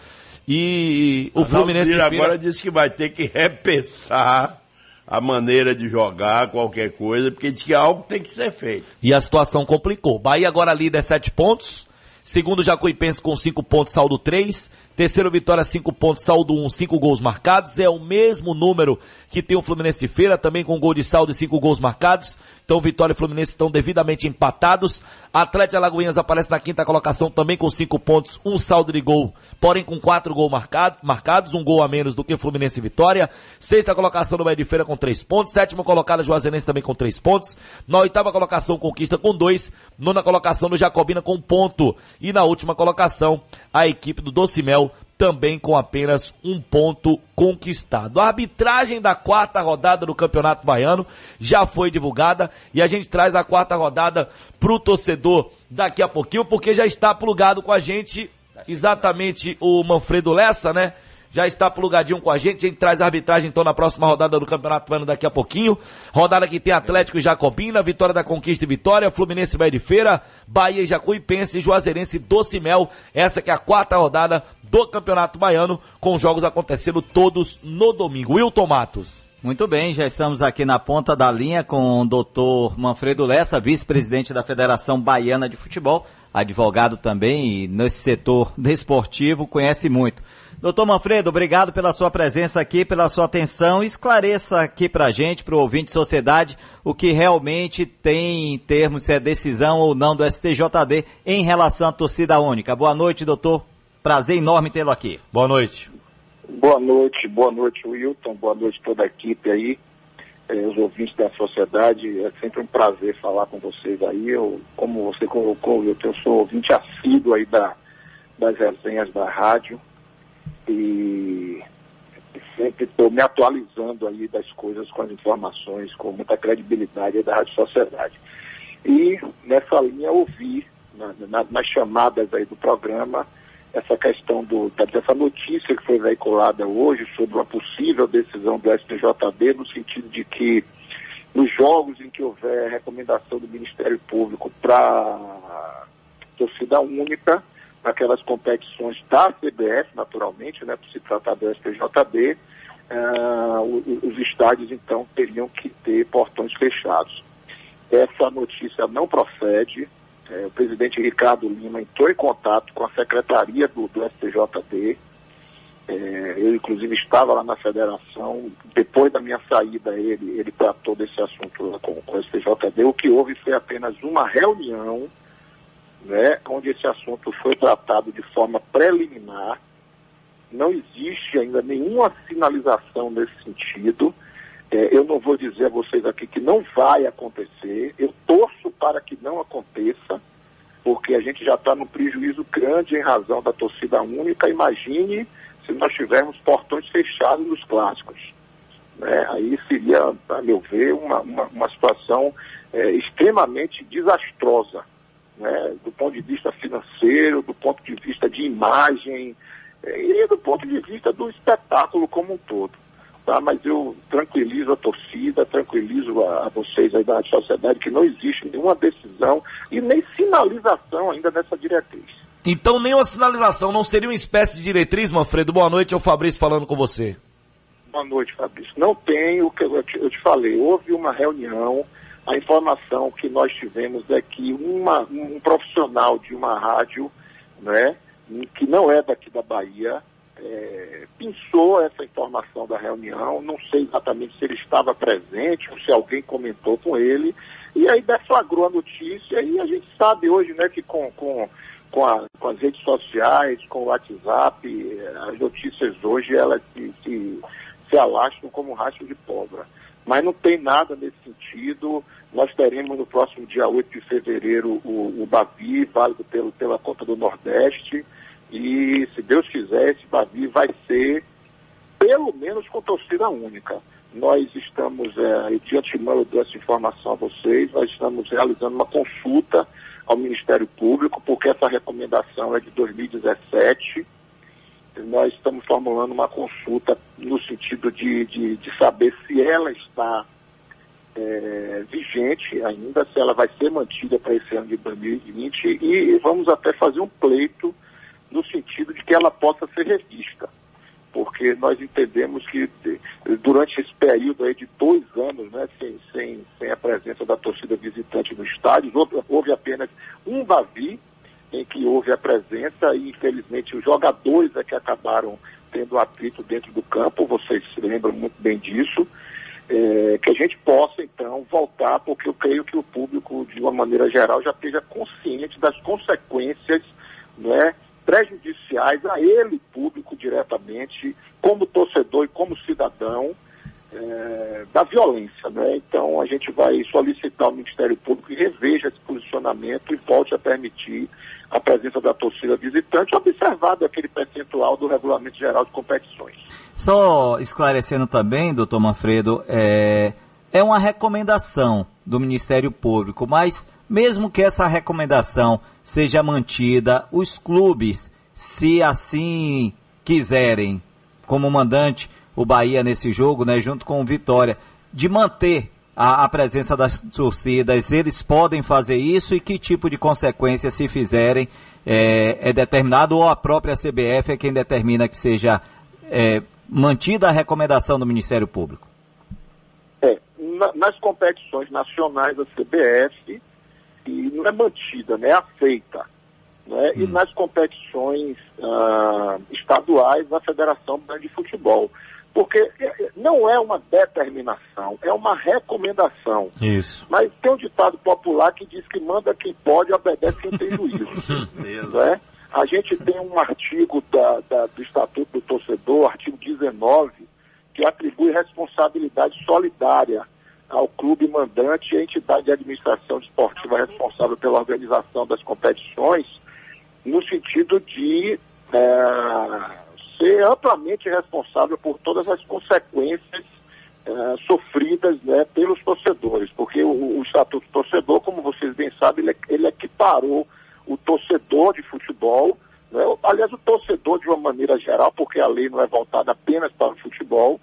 E o Fluminense Feira... agora disse que vai ter que repensar a maneira de jogar, qualquer coisa, porque diz que algo tem que ser feito. E a situação complicou. Bahia agora líder 7 pontos. Segundo Jacuipense com 5 pontos, saldo 3. Terceiro Vitória 5 pontos, saldo 1, 5 gols marcados. É o mesmo número que tem o Fluminense Feira, também com gol de saldo e 5 gols marcados. Então Vitória e Fluminense estão devidamente empatados. Atlético Alagoinhas aparece na quinta colocação também com 5 pontos, um saldo de gol, porém com 4 gols marcado, marcados, um gol a menos do que Fluminense e Vitória. Sexta colocação no Bahia de Feira com 3 pontos. Sétima colocada Juazeirense também com 3 pontos. Na oitava colocação Conquista com 2. Nona colocação do Jacobina com 1 ponto. E na última colocação a equipe do Docimel também com apenas um ponto conquistado. A arbitragem da quarta rodada do Campeonato Baiano já foi divulgada e a gente traz a quarta rodada pro torcedor daqui a pouquinho, porque já está plugado com a gente exatamente o Manfredo Lessa, né? Já está plugadinho com a gente, a gente traz a arbitragem então na próxima rodada do Campeonato Baiano daqui a pouquinho. Rodada que tem Atlético e Jacobina, Vitória da Conquista e Vitória, Fluminense Bahia de Feira, Bahia e Jacuipense, Juazeirense e Docimel. Essa que é a quarta rodada do Campeonato Baiano, com jogos acontecendo todos no domingo. Wilton Matos. Muito bem, já estamos aqui na ponta da linha com o doutor Manfredo Lessa, vice-presidente da Federação Baiana de Futebol, advogado também e nesse setor desportivo, conhece muito. Doutor Manfredo, obrigado pela sua presença aqui, pela sua atenção. Esclareça aqui pra gente, pro ouvinte de sociedade, o que realmente tem em termos se é decisão ou não do STJD em relação à torcida única. Boa noite, doutor. Prazer enorme tê-lo aqui. Boa noite. Boa noite, boa noite, Wilton, boa noite toda a equipe aí, eh, os ouvintes da sociedade. É sempre um prazer falar com vocês aí. Eu, como você colocou, Wilton, eu sou ouvinte assíduo aí da, das resenhas da rádio e sempre estou me atualizando aí das coisas com as informações, com muita credibilidade da Rádio Sociedade. E nessa linha ouvi na- na- nas chamadas aí do programa essa questão do, da- dessa notícia que foi veiculada hoje sobre uma possível decisão do STJD no sentido de que nos jogos em que houver recomendação do Ministério Público para torcida única, naquelas competições da CBF, naturalmente, né, por se tratar do STJD, ah, o- o- os estádios então teriam que ter portões fechados. Essa notícia não procede, É, o presidente Ricardo Lima entrou em contato com a secretaria do, do STJD. É, eu, inclusive, estava lá na federação. Depois da minha saída, ele, ele tratou desse assunto com, com o STJD. O que houve foi apenas uma reunião, né, onde esse assunto foi tratado de forma preliminar. Não existe ainda nenhuma sinalização nesse sentido. É, eu não vou dizer a vocês aqui que não vai acontecer. Eu torço para que não aconteça, porque a gente já está num prejuízo grande em razão da torcida única. Imagine se nós tivermos portões fechados nos clássicos. Né? Aí seria, a meu ver, uma, uma, uma situação é, extremamente desastrosa, né? do ponto de vista financeiro, do ponto de vista de imagem é, e do ponto de vista do espetáculo como um todo. Tá? Mas eu tranquilizo a torcida, tranquilizo a, a vocês aí da sociedade que não existe nenhuma decisão e nem sinalização ainda dessa diretriz. Então nenhuma sinalização, não seria uma espécie de diretriz, Manfredo? Boa noite, é o Fabrício falando com você. Boa noite, Fabrício. Não tem o que eu te, eu te falei. Houve uma reunião, a informação que nós tivemos é que uma, um profissional de uma rádio, né, que não é daqui da Bahia, é, pensou essa informação da reunião, não sei exatamente se ele estava presente ou se alguém comentou com ele, e aí deflagrou a notícia, e a gente sabe hoje né, que com, com, com, a, com as redes sociais, com o WhatsApp, as notícias hoje elas se, se, se alastram como rastro de pólvora. Mas não tem nada nesse sentido. Nós teremos no próximo dia 8 de fevereiro o, o Bavi, válido pelo, pela conta do Nordeste. E, se Deus quiser, esse Bavi vai ser, pelo menos, com torcida única. Nós estamos, é, de antemão eu dou essa informação a vocês, nós estamos realizando uma consulta ao Ministério Público, porque essa recomendação é de 2017. Nós estamos formulando uma consulta no sentido de, de, de saber se ela está é, vigente ainda, se ela vai ser mantida para esse ano de 2020 e vamos até fazer um pleito no sentido de que ela possa ser revista. Porque nós entendemos que durante esse período aí de dois anos, né, sem, sem, sem a presença da torcida visitante no estádio, houve, houve apenas um Bavi em que houve a presença e infelizmente os jogadores é que acabaram tendo atrito dentro do campo, vocês se lembram muito bem disso, é, que a gente possa então voltar, porque eu creio que o público, de uma maneira geral, já esteja consciente das consequências né, prejudiciais a ele, público, diretamente, como torcedor e como cidadão, é, da violência. Né? Então a gente vai solicitar ao Ministério Público que reveja esse posicionamento e volte a permitir a presença da torcida visitante, observado aquele percentual do Regulamento Geral de Competições. Só esclarecendo também, doutor Manfredo, é, é uma recomendação do Ministério Público, mas mesmo que essa recomendação seja mantida, os clubes, se assim quiserem, como mandante, o Bahia nesse jogo, né, junto com o Vitória, de manter a, a, presença das torcidas, eles podem fazer isso e que tipo de consequência, se fizerem, é, é determinado ou a própria CBF é quem determina que seja é, mantida a recomendação do Ministério Público? É, na, nas competições nacionais da CBF, e não é mantida, né, é aceita. Né? Hum. E nas competições ah, estaduais da Federação de Futebol. Porque é, é, não é uma determinação, é uma recomendação. Isso. Mas tem um ditado popular que diz que manda quem pode, obedece quem tem juízo. né? A gente tem um artigo da, da, do Estatuto do Torcedor, artigo 19, que atribui responsabilidade solidária ao clube mandante e à entidade de administração esportiva responsável pela organização das competições, no sentido de é, ser amplamente responsável por todas as consequências é, sofridas né, pelos torcedores, porque o, o, Estatuto do Torcedor, como vocês bem sabem, ele, ele equiparou o torcedor de futebol, né, aliás, o torcedor de uma maneira geral, porque a lei não é voltada apenas para o futebol,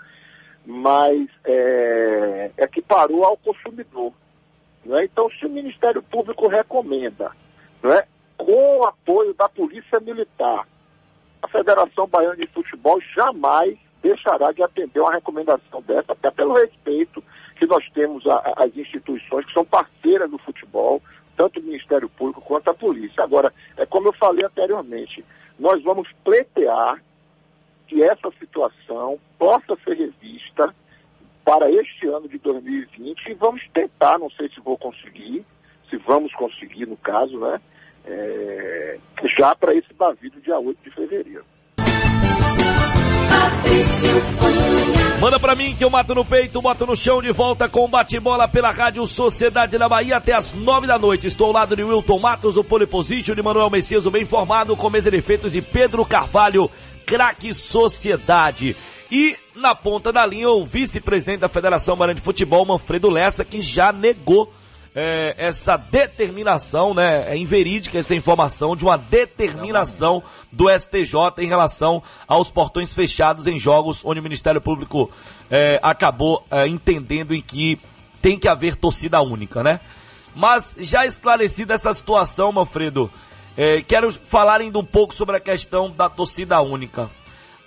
mas é, equiparou ao consumidor. Né? Então, se o Ministério Público recomenda, né, com o apoio da Polícia Militar, a Federação Baiana de Futebol jamais deixará de atender uma recomendação dessa, até pelo respeito que nós temos às instituições que são parceiras do futebol, tanto o Ministério Público quanto a polícia. Agora, é como eu falei anteriormente, nós vamos pleitear que essa situação possa ser revista para este ano de 2020 e vamos tentar, não sei se vou conseguir, se vamos conseguir no caso, né? É, já para esse Bavido dia 8 de fevereiro. Manda pra mim que eu mato no peito, boto no chão de volta com bate-bola pela Rádio Sociedade da Bahia até as nove da noite. Estou ao lado de Wilton Matos, o Pole Position, de Manuel Messias, o bem informado, com mesa de efeitos de Pedro Carvalho, craque Sociedade. E na ponta da linha, o vice-presidente da Federação Baiana de Futebol, Manfredo Lessa, que já negou é, essa determinação, né? É inverídica essa informação de uma determinação do STJ em relação aos portões fechados em jogos onde o Ministério Público é, acabou é, entendendo em que tem que haver torcida única, né? Mas já esclarecida essa situação, Manfredo, é, quero falar ainda um pouco sobre a questão da torcida única.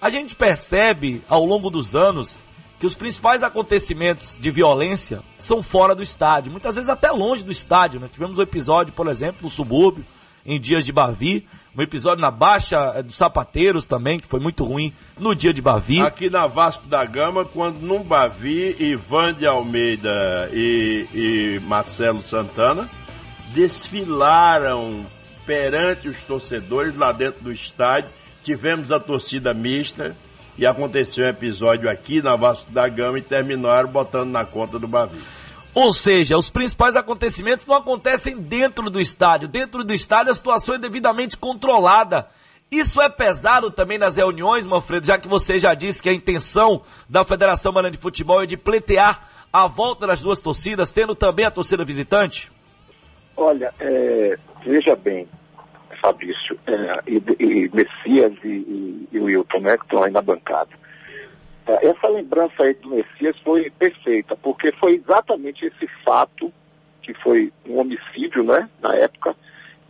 A gente percebe ao longo dos anos que os principais acontecimentos de violência são fora do estádio, muitas vezes até longe do estádio. Né? Tivemos um episódio, por exemplo, no subúrbio, em dias de Bavi, um episódio na Baixa eh, dos Sapateiros também, que foi muito ruim no dia de Bavi. Aqui na Vasco da Gama, quando no Bavi, Ivan de Almeida e, e Marcelo Santana desfilaram perante os torcedores lá dentro do estádio. Tivemos a torcida mista e aconteceu um episódio aqui na Vasco da Gama e terminaram botando na conta do Bavi. Ou seja, os principais acontecimentos não acontecem dentro do estádio. Dentro do estádio a situação é devidamente controlada. Isso é pesado também nas reuniões, Manfredo, já que você já disse que a intenção da Federação Baiana de Futebol é de pleitear a volta das duas torcidas, tendo também a torcida visitante? Olha, é, veja bem, Fabrício, é, e, e, Messias e, e, e Wilton, né, que estão aí na bancada. É, essa lembrança aí do Messias foi perfeita, porque foi exatamente esse fato, que foi um homicídio, né, na época,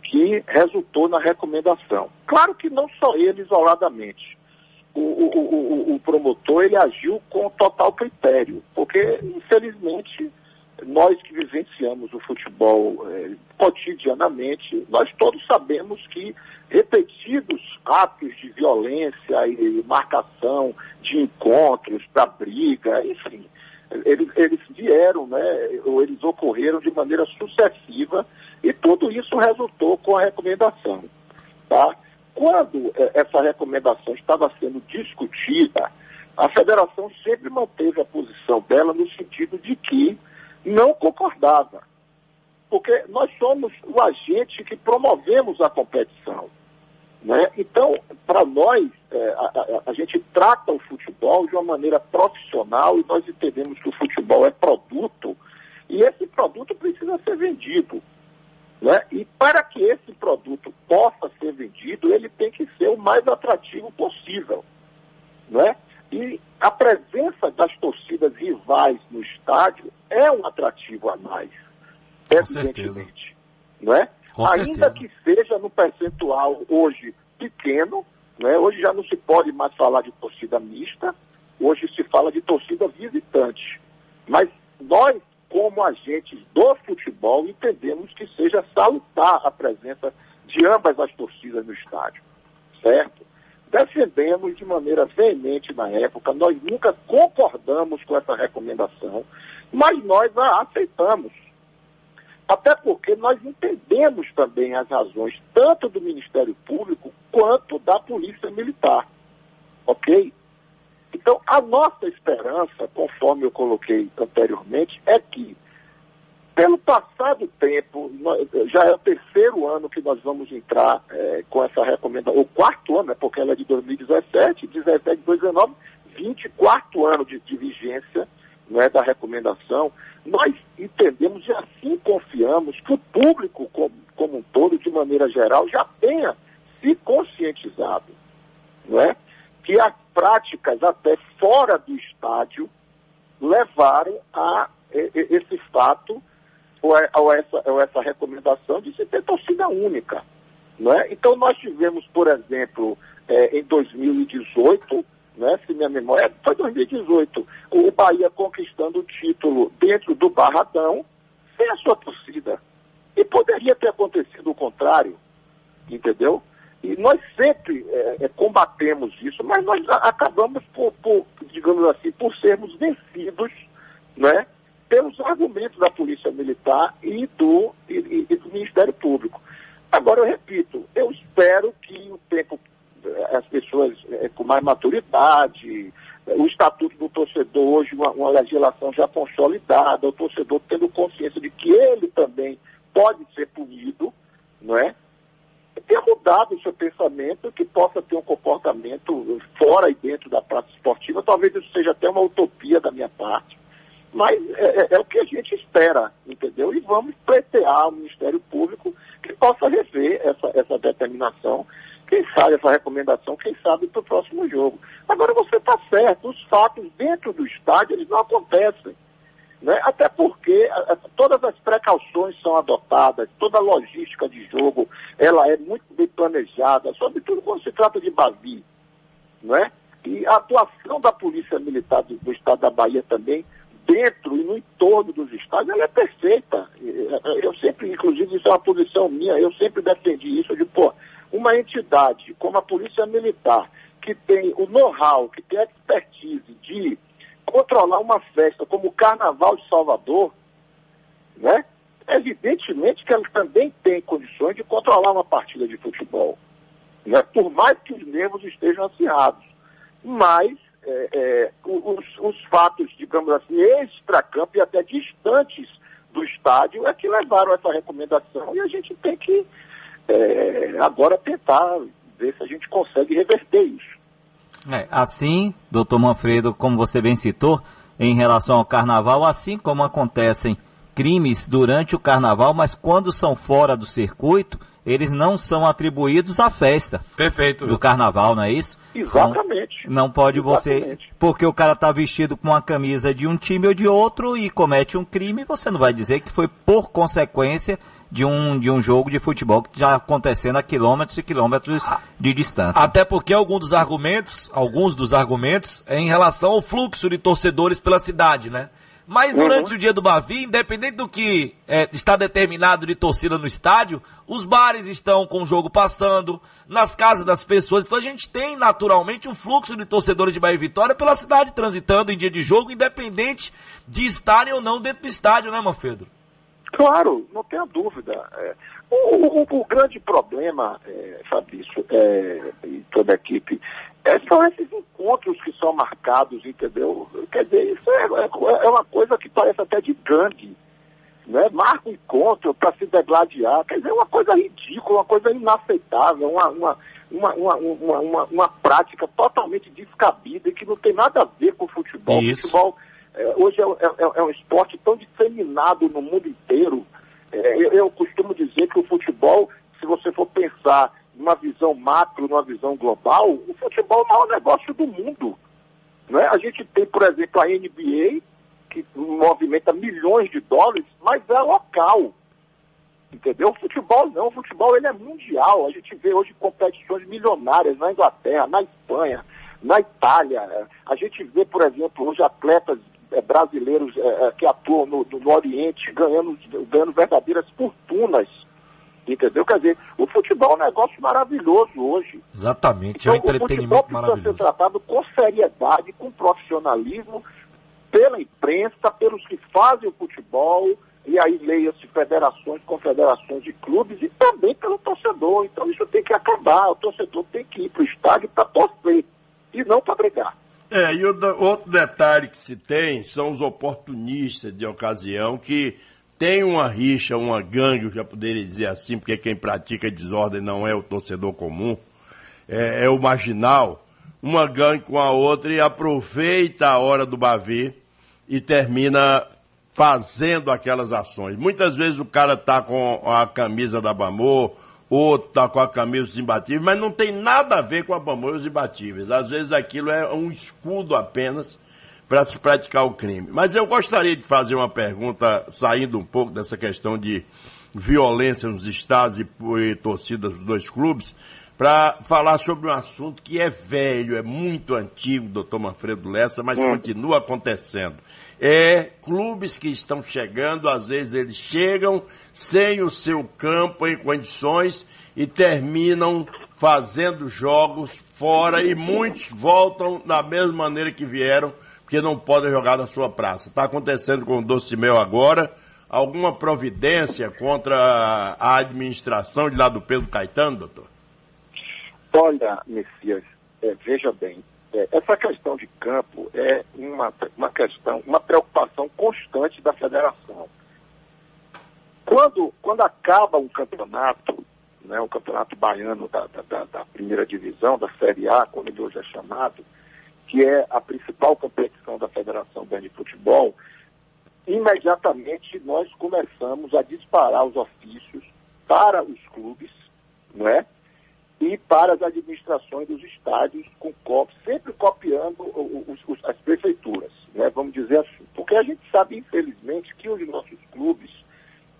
que resultou na recomendação. Claro que não só ele isoladamente. O, o, o, o promotor ele agiu com total critério, porque infelizmente nós que vivenciamos o futebol eh, cotidianamente, nós todos sabemos que repetidos atos de violência e marcação de encontros para briga, enfim, eles, eles vieram, né, ou eles ocorreram de maneira sucessiva e tudo isso resultou com a recomendação. Tá? Quando eh, essa recomendação estava sendo discutida, a federação sempre manteve a posição dela no sentido de que não concordava. Porque nós somos o agente que promovemos a competição. Né? Então, para nós, é, a, a, a, gente trata o futebol de uma maneira profissional e nós entendemos que o futebol é produto e esse produto precisa ser vendido. Né? E para que esse produto possa ser vendido, ele tem que ser o mais atrativo possível. Né? E a presença das torcidas rivais no estádio é um atrativo a mais, evidentemente. Não é? Com Ainda certeza. que seja no percentual hoje pequeno, é? hoje já não se pode mais falar de torcida mista, hoje se fala de torcida visitante. Mas nós, como agentes do futebol, entendemos que seja salutar a presença de ambas as torcidas no estádio, certo? defendemos de maneira veemente na época, nós nunca concordamos com essa recomendação, mas nós a aceitamos. Até porque nós entendemos também as razões tanto do Ministério Público quanto da Polícia Militar. Ok? Então, a nossa esperança, conforme eu coloquei anteriormente, é que pelo passado tempo, já é o terceiro ano que nós vamos entrar é, com essa recomendação, o quarto ano, né, porque ela é de 2017, 17, 2019, 24 anos de, de vigência é da recomendação. Nós entendemos e assim confiamos que o público como, como um todo, de maneira geral, já tenha se conscientizado, não é? que as práticas até fora do estádio levaram a esse fato ou, é, ou, essa, ou essa recomendação de se ter torcida única. Não é? Então nós tivemos, por exemplo, é, em 2018, né, se minha memória foi 2018, o Bahia conquistando o título dentro do Barradão sem a sua torcida. E poderia ter acontecido o contrário, entendeu? E nós sempre é, é, combatemos isso, mas nós acabamos por, por, digamos assim, por sermos vencidos, né? Pelos argumentos da Polícia Militar e do, e, e- do Ministério Público. Agora, eu repito, eu espero que o tempo, as pessoas eh, com mais maturidade, o Estatuto do Torcedor hoje, uma, uma legislação já consolidada, o torcedor tendo consciência de que ele também pode ser punido, não é? ter mudado o seu pensamento, que possa ter um comportamento fora e dentro da praça esportiva. Talvez isso seja até uma utopia da minha parte, mas é, é- é o que a gente espera, entendeu? E vamos pleitear ao Ministério Público que possa rever essa, essa determinação, quem sabe essa recomendação, quem sabe para o próximo jogo. Agora você está certo, os fatos dentro do estádio eles não acontecem. Né? Até porque a- todas as precauções são adotadas, toda a logística de jogo ela é muito bem planejada, sobretudo quando se trata de Bavi. Né? E a atuação da Polícia Militar do, do Estado da Bahia também, dentro e no entorno dos estádios, ela é perfeita. Eu sempre, inclusive, isso é uma posição minha, eu sempre defendi isso, de, pô, uma entidade como a Polícia Militar, que tem o know-how, que tem a expertise de controlar uma festa como o Carnaval de Salvador, né? Evidentemente que ela também tem condições de controlar uma partida de futebol, né? Por mais que os nervos estejam acirrados. Mas é, é, os, os fatos, digamos assim, extra-campo e até distantes do estádio é que levaram essa recomendação e a gente tem que é, agora tentar ver se a gente consegue reverter isso. É, assim, doutor Manfredo, como você bem citou, em relação ao carnaval, assim como acontecem crimes durante o carnaval, mas quando são fora do circuito, eles não são atribuídos à festa Perfeito. do carnaval, não é isso? Exatamente. Não, não pode você, Exatamente. porque o cara tá vestido com uma camisa de um time ou de outro e comete um crime, você não vai dizer que foi por consequência de um, de um jogo de futebol que já acontecendo a quilômetros e quilômetros de distância. Até porque alguns dos argumentos, alguns dos argumentos é em relação ao fluxo de torcedores pela cidade, né? Mas durante o dia do Bavi, independente do que é, está determinado de torcida no estádio, os bares estão com o jogo passando, nas casas das pessoas. Então a gente tem naturalmente um fluxo de torcedores de Bahia e Vitória pela cidade transitando em dia de jogo, independente de estarem ou não dentro do estádio, né, Manfredo? Claro, não tenha dúvida. É, o, o- o grande problema, é, Fabrício, é, e toda a equipe, é, são esses encontros que são marcados, entendeu? Quer dizer, isso é, é- é uma coisa que parece até de gangue. Né? Marca um encontro para se degladiar, quer dizer, é uma coisa ridícula, uma coisa inaceitável, uma, uma, uma, uma, uma, uma, uma prática totalmente descabida e que não tem nada a ver com o futebol. O Isso. futebol é, hoje é, é- é um esporte tão disseminado no mundo inteiro. É, eu, eu costumo dizer que o futebol, se você for pensar numa visão macro, numa visão global, o futebol é o maior negócio do mundo. Né? A gente tem, por exemplo, a NBA, que movimenta milhões de dólares, mas é local. Entendeu? O futebol não, o futebol ele é mundial. A gente vê hoje competições milionárias na Inglaterra, na Espanha, na Itália. A gente vê, por exemplo, hoje atletas brasileiros eh, eh, que atuam no, no- Oriente ganhando, ganhando verdadeiras fortunas. Entendeu? Quer dizer, o futebol é um negócio maravilhoso hoje. Exatamente, é um Então, o futebol entretenimento precisa ser tratado com seriedade, com profissionalismo, pela imprensa, pelos que fazem o futebol, e aí leia-se federações, confederações de clubes, e também pelo torcedor. Então isso tem que acabar. O torcedor tem que ir para o estádio para torcer, e não para brigar. É, e outro detalhe que se tem são os oportunistas de ocasião que tem uma rixa, uma gangue, eu já poderia dizer assim, porque quem pratica desordem não é o torcedor comum, é, é o marginal, uma gangue com a outra e aproveita a hora do Bavi e termina fazendo aquelas ações. Muitas vezes o cara tá com a camisa da Bamor, outro tá com a camisa dos imbatíveis, mas não tem nada a ver com a Bamor e os imbatíveis. Às vezes aquilo é um escudo apenas para se praticar o crime. Mas eu gostaria de fazer uma pergunta, saindo um pouco dessa questão de violência nos estados e, e torcidas dos dois clubes, para falar sobre um assunto que é velho, é muito antigo, doutor Manfredo Lessa, mas Hum. continua acontecendo. É clubes que estão chegando, às vezes eles chegam sem o seu campo em condições e terminam fazendo jogos fora e muitos voltam da mesma maneira que vieram, porque não podem jogar na sua praça. Está acontecendo com o Docimel agora. Alguma providência contra a administração de lá do Pedro Caetano, doutor? Olha, Messias, é, veja bem, é, essa questão de campo é uma, uma questão, uma preocupação constante da federação. Quando, quando acaba um campeonato, né, o campeonato baiano da, da- da- primeira divisão, da Série A, como ele hoje é chamado, que é a principal competição da Federação Baiana de Futebol, imediatamente nós começamos a disparar os ofícios para os clubes, não é? E para as administrações dos estádios, com cop- sempre copiando os- os- as prefeituras, né, vamos dizer assim. Porque a gente sabe, infelizmente, que os nossos clubes,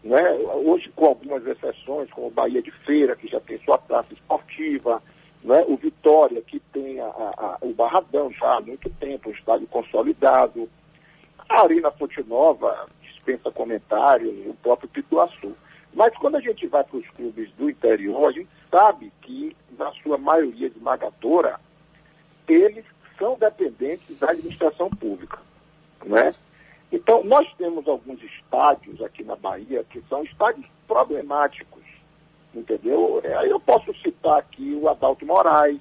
né, hoje com algumas exceções, como o Bahia de Feira, que já tem sua praça esportiva, né, o Vitória, que tem a- a- o Barradão já há muito tempo, um estádio consolidado, a Arena Fonte Nova dispensa comentários, o próprio Pituaçu. Mas quando a gente vai para os clubes do interior, a gente sabe que, na sua maioria esmagadora, eles são dependentes da administração pública. Né? Então, nós temos alguns estádios aqui na Bahia que são estádios problemáticos, entendeu? É, Aí eu posso citar aqui o Adalto Moraes,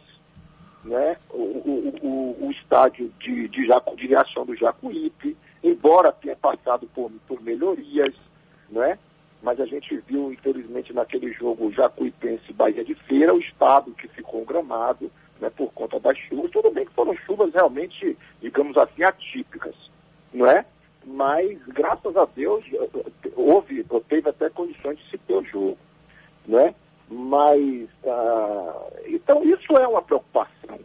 né? o, o, o, o estádio de, de, Jacu, de reação do Jacuípe, embora tenha passado por, por melhorias, né? Mas a gente viu, infelizmente, naquele jogo Jacuipense Bahia de Feira, o estado que ficou gramado né, por conta das chuvas. Tudo bem que foram chuvas realmente, digamos assim, atípicas, não é? Mas, graças a Deus, houve, teve até condições de se ter o jogo, né? Mas, ah, então, isso é uma preocupação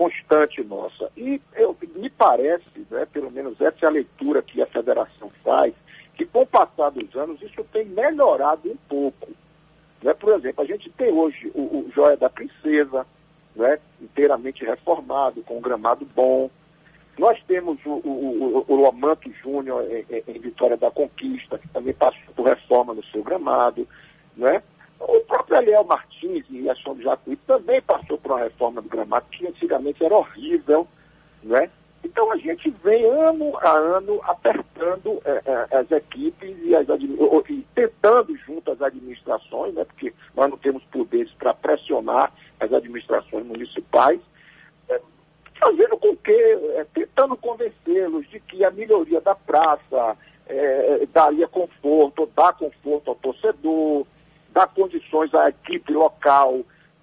constante nossa. E eu, me parece, né, pelo menos essa é a leitura que a federação faz, que com o passar dos anos isso tem melhorado um pouco. Né? Por exemplo, a gente tem hoje o, o Joia da Princesa, né, inteiramente reformado, com um gramado bom. Nós temos o, o, o, o Lomanto Júnior em, em- Vitória da Conquista, que também passou por reforma no seu gramado. Né? O próprio Eliel Martins, em Ação do Jacuí, também passou por uma reforma do gramado, que antigamente era horrível. Então a gente vem ano a ano apertando eh, eh, as equipes e, as e tentando junto às administrações, né, porque nós não temos poderes para pressionar as administrações municipais, eh, fazendo com que, eh, tentando convencê-los de que a melhoria da praça eh, daria conforto, dá conforto ao torcedor, dá condições à equipe local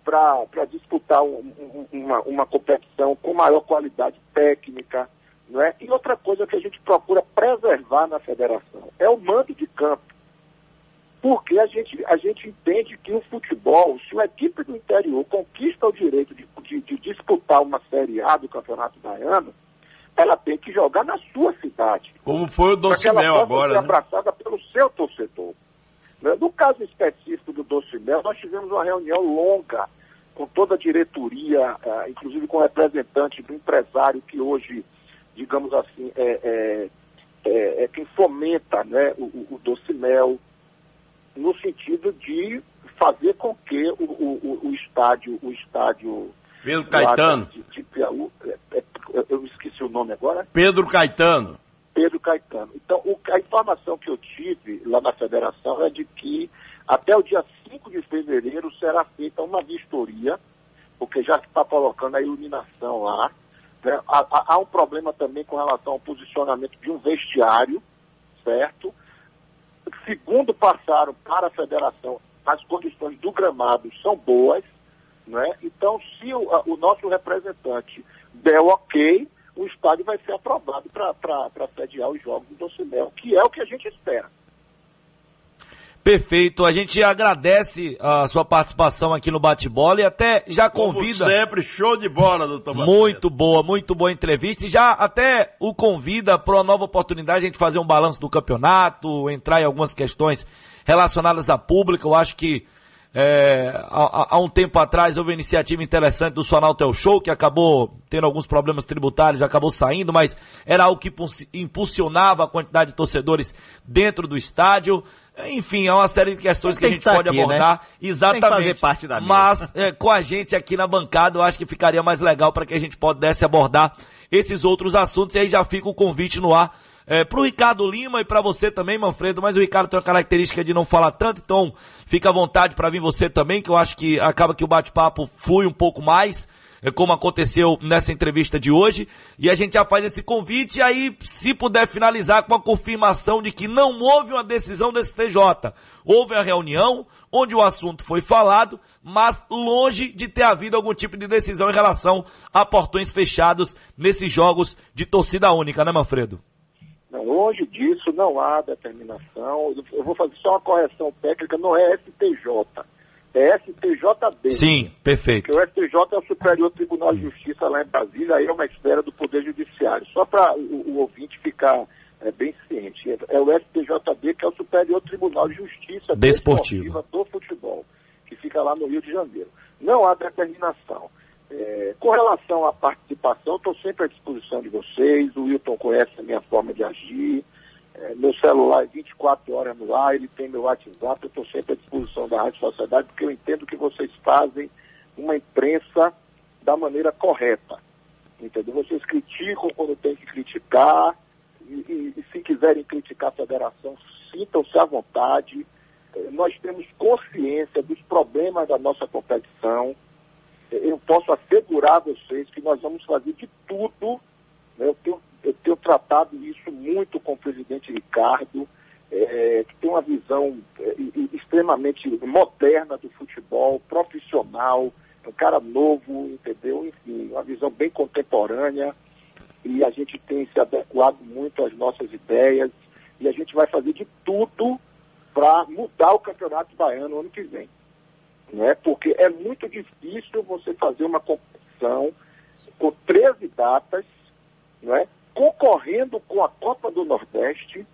para disputar um- um- uma, uma competição com maior qualidade técnica. Não é? E outra coisa que a gente procura preservar na federação é o mando de campo. Porque a gente, a gente entende que o futebol, se uma equipe do interior conquista o direito de, de- de disputar uma Série A do Campeonato Baiano, ela tem que jogar na sua cidade Como foi o Docimel agora, ser né? abraçada pelo seu torcedor. Né? No caso específico do Docimel, nós tivemos uma reunião longa com toda a diretoria, ah, inclusive com representantes do empresário que hoje, digamos assim, é, é, é- é quem fomenta né, o, o, Docimel, no sentido de fazer com que o, o, o- estádio, o estádio Pedro Caetano. de, de Piauí, é- é- eu esqueci o nome agora, Pedro Caetano. Pedro Caetano. Então, o- a informação que eu tive lá na federação é de que até o dia 5 de fevereiro será feita uma vistoria, porque já está colocando a iluminação lá. né? Há, há- há um problema também com relação ao posicionamento de um vestiário, certo? Segundo passaram para a federação, as condições do gramado são boas, né? Então, se o, o nosso representante der o ok, o estádio vai ser aprovado para sediar os jogos do Docimel, que é o que a gente espera. Perfeito, a gente agradece a sua participação aqui no Bate-Bola e até já Como convida. sempre, show de bola, doutor Manfredo. Muito boa, muito boa entrevista. E já até o convida para uma nova oportunidade a gente fazer um balanço do campeonato, entrar em algumas questões relacionadas à pública. Eu acho que É, há, há, um tempo atrás houve uma iniciativa interessante do Sonaltel Show, que acabou tendo alguns problemas tributários, acabou saindo, mas era algo que impulsionava a quantidade de torcedores dentro do estádio. Enfim, é uma série de questões que a gente tá pode aqui, né? abordar. Né? Exatamente. Tem que fazer parte da Mas é, com a gente aqui na bancada, eu acho que ficaria mais legal para que a gente pudesse abordar esses outros assuntos. E aí já fica o convite no ar é, pro Ricardo Lima e para você também, Manfredo, mas o Ricardo tem uma característica de não falar tanto, então fica à vontade para vir você também, que eu acho que acaba que o bate-papo flui um pouco mais, como aconteceu nessa entrevista de hoje, e a gente já faz esse convite, e aí, se puder finalizar com a confirmação de que não houve uma decisão desse TJ, houve a reunião, onde o assunto foi falado, mas longe de ter havido algum tipo de decisão em relação a portões fechados nesses jogos de torcida única, né, Manfredo? Não, longe disso, não há determinação. Eu vou fazer só uma correção técnica, não é STJ, é STJD. Sim, perfeito. Porque o STJ é o Superior Tribunal de Justiça lá em Brasília, aí é uma esfera do Poder Judiciário. Só para o, o, ouvinte ficar é, bem ciente. É, é, o STJD, que é o Superior Tribunal de Justiça Desportiva do futebol, que fica lá no Rio de Janeiro. Não há determinação. É, com relação à participação, estou sempre à disposição de vocês. O Wilton conhece a minha forma de agir. É, meu celular é 24 horas no ar, ele tem meu WhatsApp. Eu estou sempre à disposição da Rádio Sociedade, porque eu entendo que vocês fazem uma imprensa da maneira correta. Entendeu? Vocês criticam quando tem que criticar. E, e, e se quiserem criticar a federação, sintam-se à vontade. É, nós temos consciência dos problemas da nossa competição eu posso assegurar a vocês que nós vamos fazer de tudo. Né? Eu, tenho, eu tenho tratado isso muito com o presidente Ricardo, é, que tem uma visão é, extremamente moderna do futebol, profissional, um cara novo, entendeu? Enfim, uma visão bem contemporânea. E a gente tem se adequado muito às nossas ideias. E a gente vai fazer de tudo para mudar o campeonato baiano ano que vem né? porque é muito difícil você fazer uma competição com 13 datas, né? Concorrendo com a Copa do Nordeste,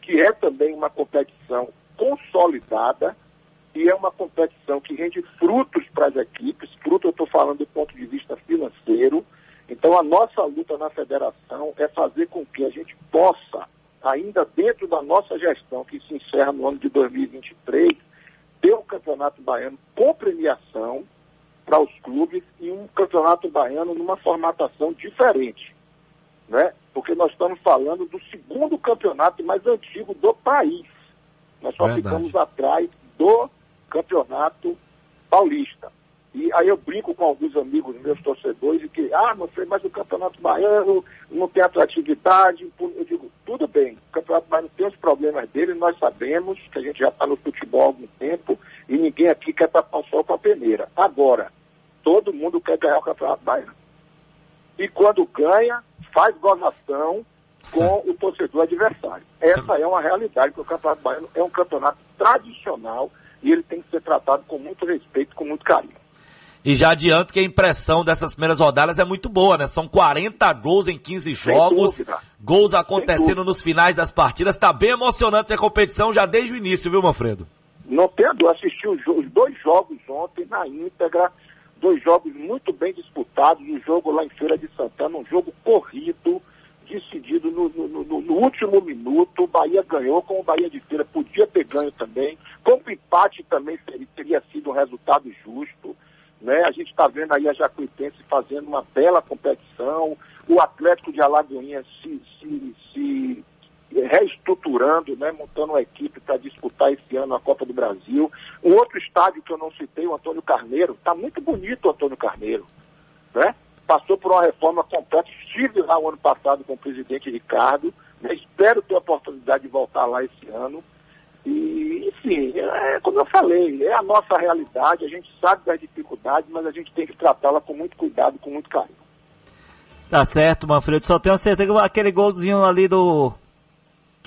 que é também uma competição consolidada e é uma competição que rende frutos para as equipes, fruto eu estou falando do ponto de vista financeiro. Então a nossa luta na federação é fazer com que a gente possa, ainda dentro da nossa gestão, que se encerra no ano de 2023, ter um campeonato baiano com premiação para os clubes e um campeonato baiano numa formatação diferente. Né? Porque nós estamos falando do segundo campeonato mais antigo do país. Nós só Verdade. ficamos atrás do campeonato paulista. E aí eu brinco com alguns amigos meus torcedores e que, ah, sei, mas o campeonato baiano não tem atratividade. Eu digo, tudo bem, o campeonato baiano tem os problemas dele, nós sabemos que a gente já está no futebol há algum tempo e ninguém aqui quer tapar o sol com a peneira. Agora, todo mundo quer ganhar o campeonato baiano. E quando ganha, faz gozação com o torcedor adversário. Essa é uma realidade, porque o campeonato baiano é um campeonato tradicional e ele tem que ser tratado com muito respeito, com muito carinho. E já adianto que a impressão dessas primeiras rodadas é muito boa, né? São 40 gols em 15 jogos, gols acontecendo nos finais das partidas. Tá bem emocionante a competição já desde o início, viu, Manfredo? Não dúvida, assisti os, dois jogos ontem na íntegra, dois jogos muito bem disputados, um jogo lá em Feira de Santana, um jogo corrido, decidido no, no, no, no, último minuto. O Bahia ganhou, como o Bahia de Feira podia ter ganho também. Como empate também seria, teria sido um resultado justo. Né? A gente está vendo aí a Jacuipense fazendo uma bela competição, o Atlético de Alagoinha se, se, se reestruturando, né? montando uma equipe para disputar esse ano a Copa do Brasil. Um outro estádio que eu não citei, o Antônio Carneiro, está muito bonito o Antônio Carneiro. Né? Passou por uma reforma completa. Estive lá o ano passado com o presidente Ricardo. Né? Espero ter a oportunidade de voltar lá esse ano. E, enfim, é como eu falei, é a nossa realidade, a gente sabe das dificuldades, mas a gente tem que tratá-la com muito cuidado, com muito carinho. Tá certo, Manfredo. Só tenho certeza que aquele golzinho ali do.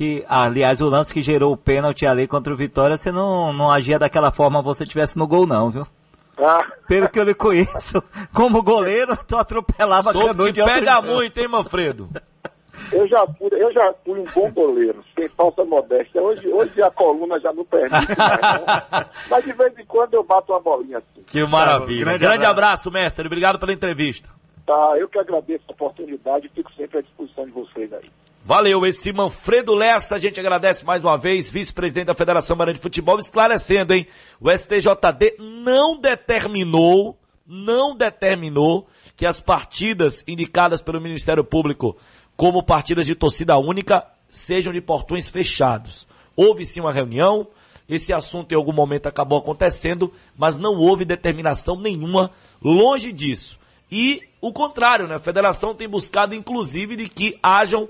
Que, aliás, o lance que gerou o pênalti ali contra o Vitória, você não, não agia daquela forma você tivesse no gol, não, viu? Ah. Pelo que eu lhe conheço, como goleiro, tu atropelava Soube que pega muito, hein, Manfredo? Eu já fui, eu já fui um bom goleiro, sem falsa modéstia. Hoje, hoje a coluna já não permite mais. Mas de vez em quando eu bato uma bolinha assim. Que maravilha. grande grande, abraço. abraço, mestre. Obrigado pela entrevista. Tá, eu que agradeço a oportunidade e fico sempre à disposição de vocês aí. Valeu, esse Manfredo Lessa, a gente agradece mais uma vez, vice-presidente da Federação Maranhão de Futebol, esclarecendo, hein? O STJD não determinou, não determinou que as partidas indicadas pelo Ministério Público como partidas de torcida única sejam de portões fechados. Houve sim uma reunião, esse assunto em algum momento acabou acontecendo, mas não houve determinação nenhuma longe disso. E o contrário, né? A federação tem buscado, inclusive, de que hajam,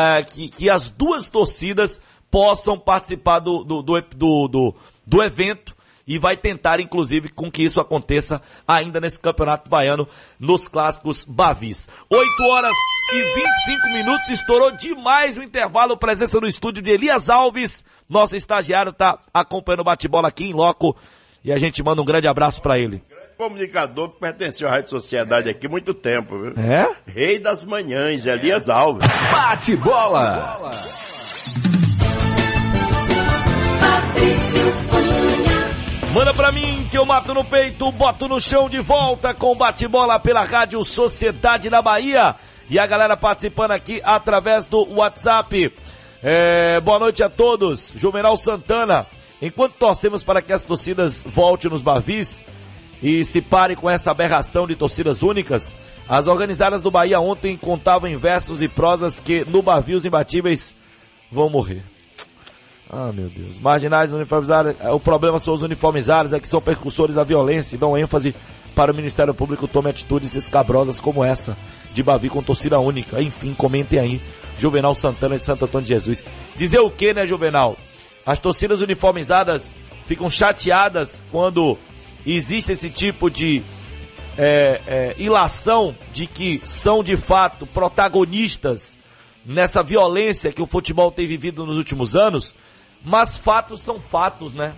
eh, que, que as duas torcidas possam participar do, do, do, do, do, do evento e vai tentar, inclusive, com que isso aconteça ainda nesse campeonato baiano, nos clássicos Bavis. 8 horas e 25 minutos, estourou demais o intervalo, presença no estúdio de Elias Alves, nosso estagiário tá acompanhando o bate-bola aqui em loco, e a gente manda um grande abraço para ele. Comunicador que pertenceu à Rádio Sociedade aqui há muito tempo, viu? É? Rei das manhãs, Elias Alves. Bate bola. Manda pra mim que eu mato no peito, boto no chão de volta com bate-bola pela Rádio Sociedade na Bahia. E a galera participando aqui através do WhatsApp. É, boa noite a todos. Juvenal Santana. Enquanto torcemos para que as torcidas voltem nos Bavis e se pare com essa aberração de torcidas únicas, as organizadas do Bahia ontem contavam em versos e prosas que no Bavi os imbatíveis vão morrer. Ah, meu Deus. Marginais uniformizados, é, o problema são os uniformizados, é que são percussores da violência e dão ênfase para o Ministério Público tome atitudes escabrosas como essa, de Bavi com torcida única. Enfim, comentem aí. Juvenal Santana de Santo Antônio de Jesus. Dizer o que, né, Juvenal? As torcidas uniformizadas ficam chateadas quando existe esse tipo de é, é, ilação de que são de fato protagonistas nessa violência que o futebol tem vivido nos últimos anos, mas fatos são fatos, né?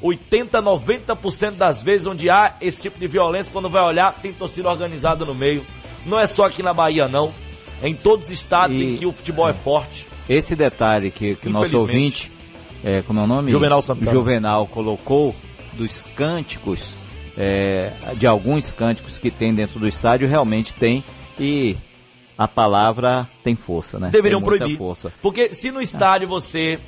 80, 90% das vezes onde há esse tipo de violência, quando vai olhar, tem torcida organizada no meio. Não é só aqui na Bahia, não. É em todos os estados E- em que o futebol é forte. Esse detalhe que, que o nosso ouvinte, é, como é o nome? Juvenal Santana. Juvenal colocou dos cânticos, é, de alguns cânticos que tem dentro do estádio, realmente tem. E a palavra tem força, né? Deveriam proibir. força. Porque se no estádio você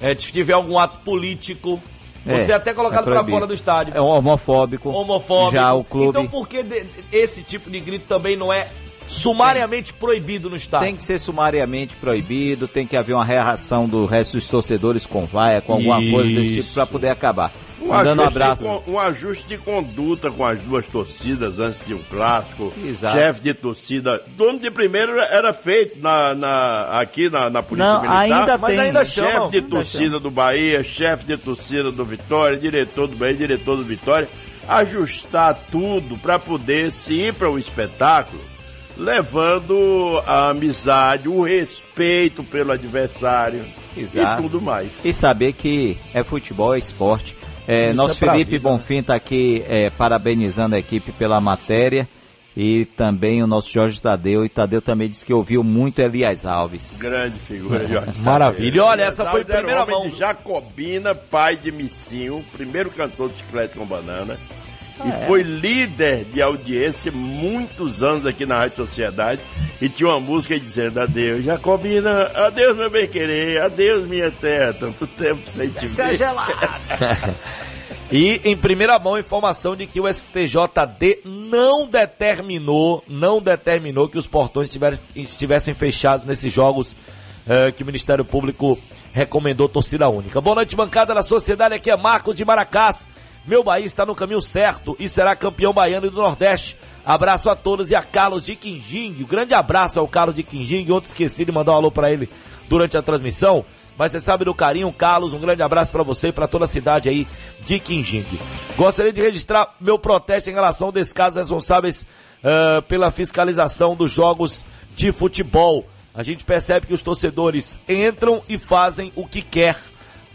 é, tiver algum ato político, você É, é até colocado é pra fora do estádio. É homofóbico. homofóbico. Já o clube Então por que esse tipo de grito também não é sumariamente proibido no estádio? tem que ser sumariamente proibido, tem que haver uma reação do resto dos torcedores com vaia, com alguma coisa desse tipo Isso. para poder acabar. Um Dando um ajuste, abraço. de, um ajuste de conduta com as duas torcidas antes de um clássico. Exato. Chefe de torcida. Dono de primeiro era feito na, na- aqui na, na Polícia Não, Militar. ainda Mas tem. ainda chefe de torcida do Bahia, chefe de torcida do Vitória, diretor do Bahia, diretor do Vitória, ajustar tudo para poder se ir para o espetáculo, levando a amizade, o respeito pelo adversário Exato. e tudo mais. E saber que é futebol, é esporte. É, Isso nosso é Felipe vida? Bonfim está aqui é, parabenizando a equipe pela matéria. E também o nosso Jorge Tadeu. E Tadeu também disse que ouviu muito Elias Alves. Grande figura, Jorge. Maravilha. E olha, essa foi era primeira homem mão. de Jacobina, pai de Missinho, primeiro cantor de chiclete com banana. Ah, e é? foi líder de audiência muitos anos aqui na Rádio Sociedade. E tinha uma música dizendo: Adeus, Jacobina, adeus, meu bem querer, adeus, minha terra, tanto tempo sem te ver. E em primeira mão, informação de que o STJD não determinou, não determinou que os portões estiver- estivessem fechados nesses jogos eh, que o Ministério Público recomendou torcida única. Boa noite, bancada da sociedade. Aqui é Marcos de Maracás. Meu Bahia está no caminho certo e será campeão baiano do Nordeste. Abraço a todos e a Carlos de Quinjing. Um grande abraço ao Carlos de Quinjing. Ontem esqueci de mandar um alô para ele durante a transmissão. Mas você sabe do carinho, Carlos. Um grande abraço para você e para toda a cidade aí de Quinjing. Gostaria de registrar meu protesto em relação ao descaso responsáveis ah, pela fiscalização dos jogos de futebol. A gente percebe que os torcedores entram e fazem o que quer.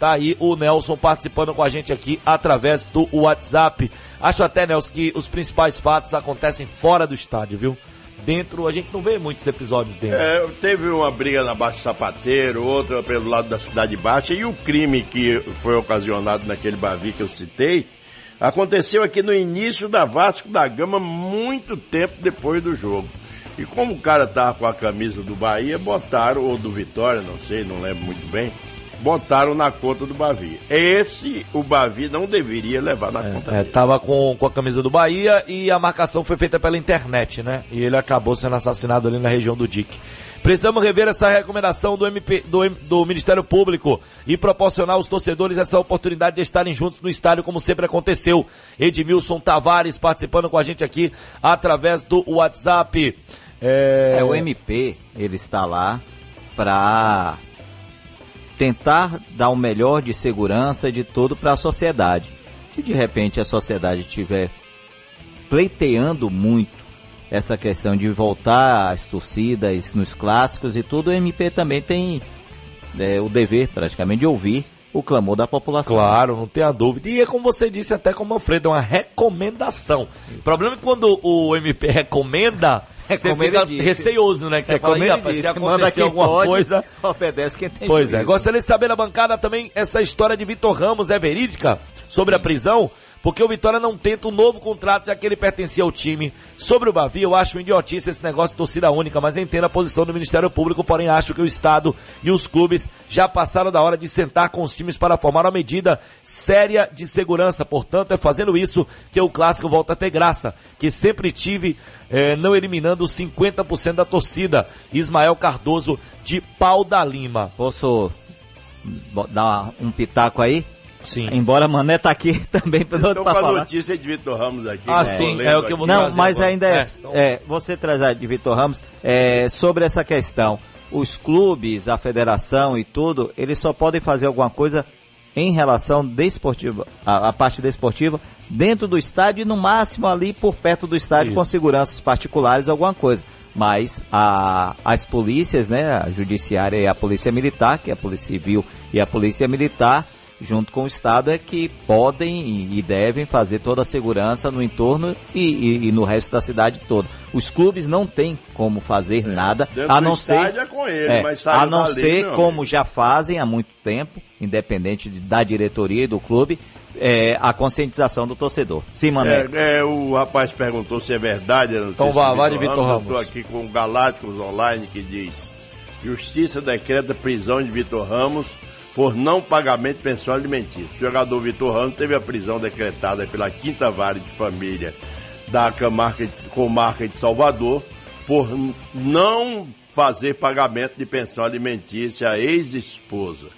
Tá aí o Nelson participando com a gente aqui através do WhatsApp. Acho até, Nelson, que os principais fatos acontecem fora do estádio, viu? dentro, a gente não vê muitos episódios dentro. É, teve uma briga na Baixa Sapateiro, outra pelo lado da Cidade Baixa, e o crime que foi ocasionado naquele Bavi que eu citei, aconteceu aqui no início da Vasco da Gama, muito tempo depois do jogo. E como o cara tava com a camisa do Bahia, botaram, ou do Vitória, não sei, não lembro muito bem, botaram na conta do Bavi. Esse o Bavi não deveria levar na conta É, dele. tava com, com a camisa do Bahia e a marcação foi feita pela internet, né? E ele acabou sendo assassinado ali na região do DIC. Precisamos rever essa recomendação do, MP, do, do Ministério Público e proporcionar aos torcedores essa oportunidade de estarem juntos no estádio, como sempre aconteceu. Edmilson Tavares participando com a gente aqui através do WhatsApp. É, É, o MP, ele está lá para tentar dar o melhor de segurança de tudo para a sociedade. Se de repente a sociedade estiver pleiteando muito essa questão de voltar às torcidas nos clássicos e tudo, o MP também tem é, o dever praticamente de ouvir o clamor da população. Claro, não tenha dúvida. E é como você disse até como Alfredo, é uma recomendação. O problema é que quando o MP recomenda, você fica receioso, né? Que você fala, "Ih, rapaz, se acontecer alguma coisa... obedece quem tem Pois é, juízo. gostaria de saber na bancada também essa história de Vitor Ramos é verídica sobre a prisão, porque o Vitória não tenta um novo contrato já que ele pertencia ao time. Sobre o Bavi, eu acho idiotice esse negócio de torcida única, mas entendo a posição do Ministério Público, porém acho que o Estado e os clubes já passaram da hora de sentar com os times para formar uma medida séria de segurança. Portanto, é fazendo isso que o clássico volta a ter graça, que sempre tive eh, não eliminando os 50% da torcida. Ismael Cardoso de Pau da Lima. Posso dar um pitaco aí? Sim. Embora Mané tá aqui também pra, Estou com pra a falar. notícia de Vitor Ramos aqui. Ah, tô sim, é o que eu vou. Não, mas agora. ainda é, É, então- é, você traz a de Vitor Ramos, é, sobre essa questão. Os clubes, a federação e tudo, eles só podem fazer alguma coisa em relação desportiva, a, a parte desportiva, dentro do estádio e no máximo ali por perto do estádio Isso. com seguranças particulares, alguma coisa. Mas a- as polícias, né, a judiciária e a polícia militar, que é a polícia civil e a polícia militar, junto com o Estado, é que podem e devem fazer toda a segurança no entorno e, e- e no resto da cidade toda. Os clubes não têm como fazer nada, Dentro a não ser é com ele, é, a não ser meu como já fazem há muito tempo, independente de- da diretoria e do clube, é, a conscientização do torcedor. Sim, Mané. É, é, o rapaz perguntou se é verdade. Então vá, vá de Vitor Eu Ramos. estou aqui com o Galácticos Online que diz: Justiça decreta prisão de Vitor Ramos por não pagamento de pensão alimentícia. O jogador Vitor Ramos teve a prisão decretada pela Quinta Vara de Família da comarca de, comarca de Salvador por não fazer pagamento de pensão alimentícia à ex-esposa.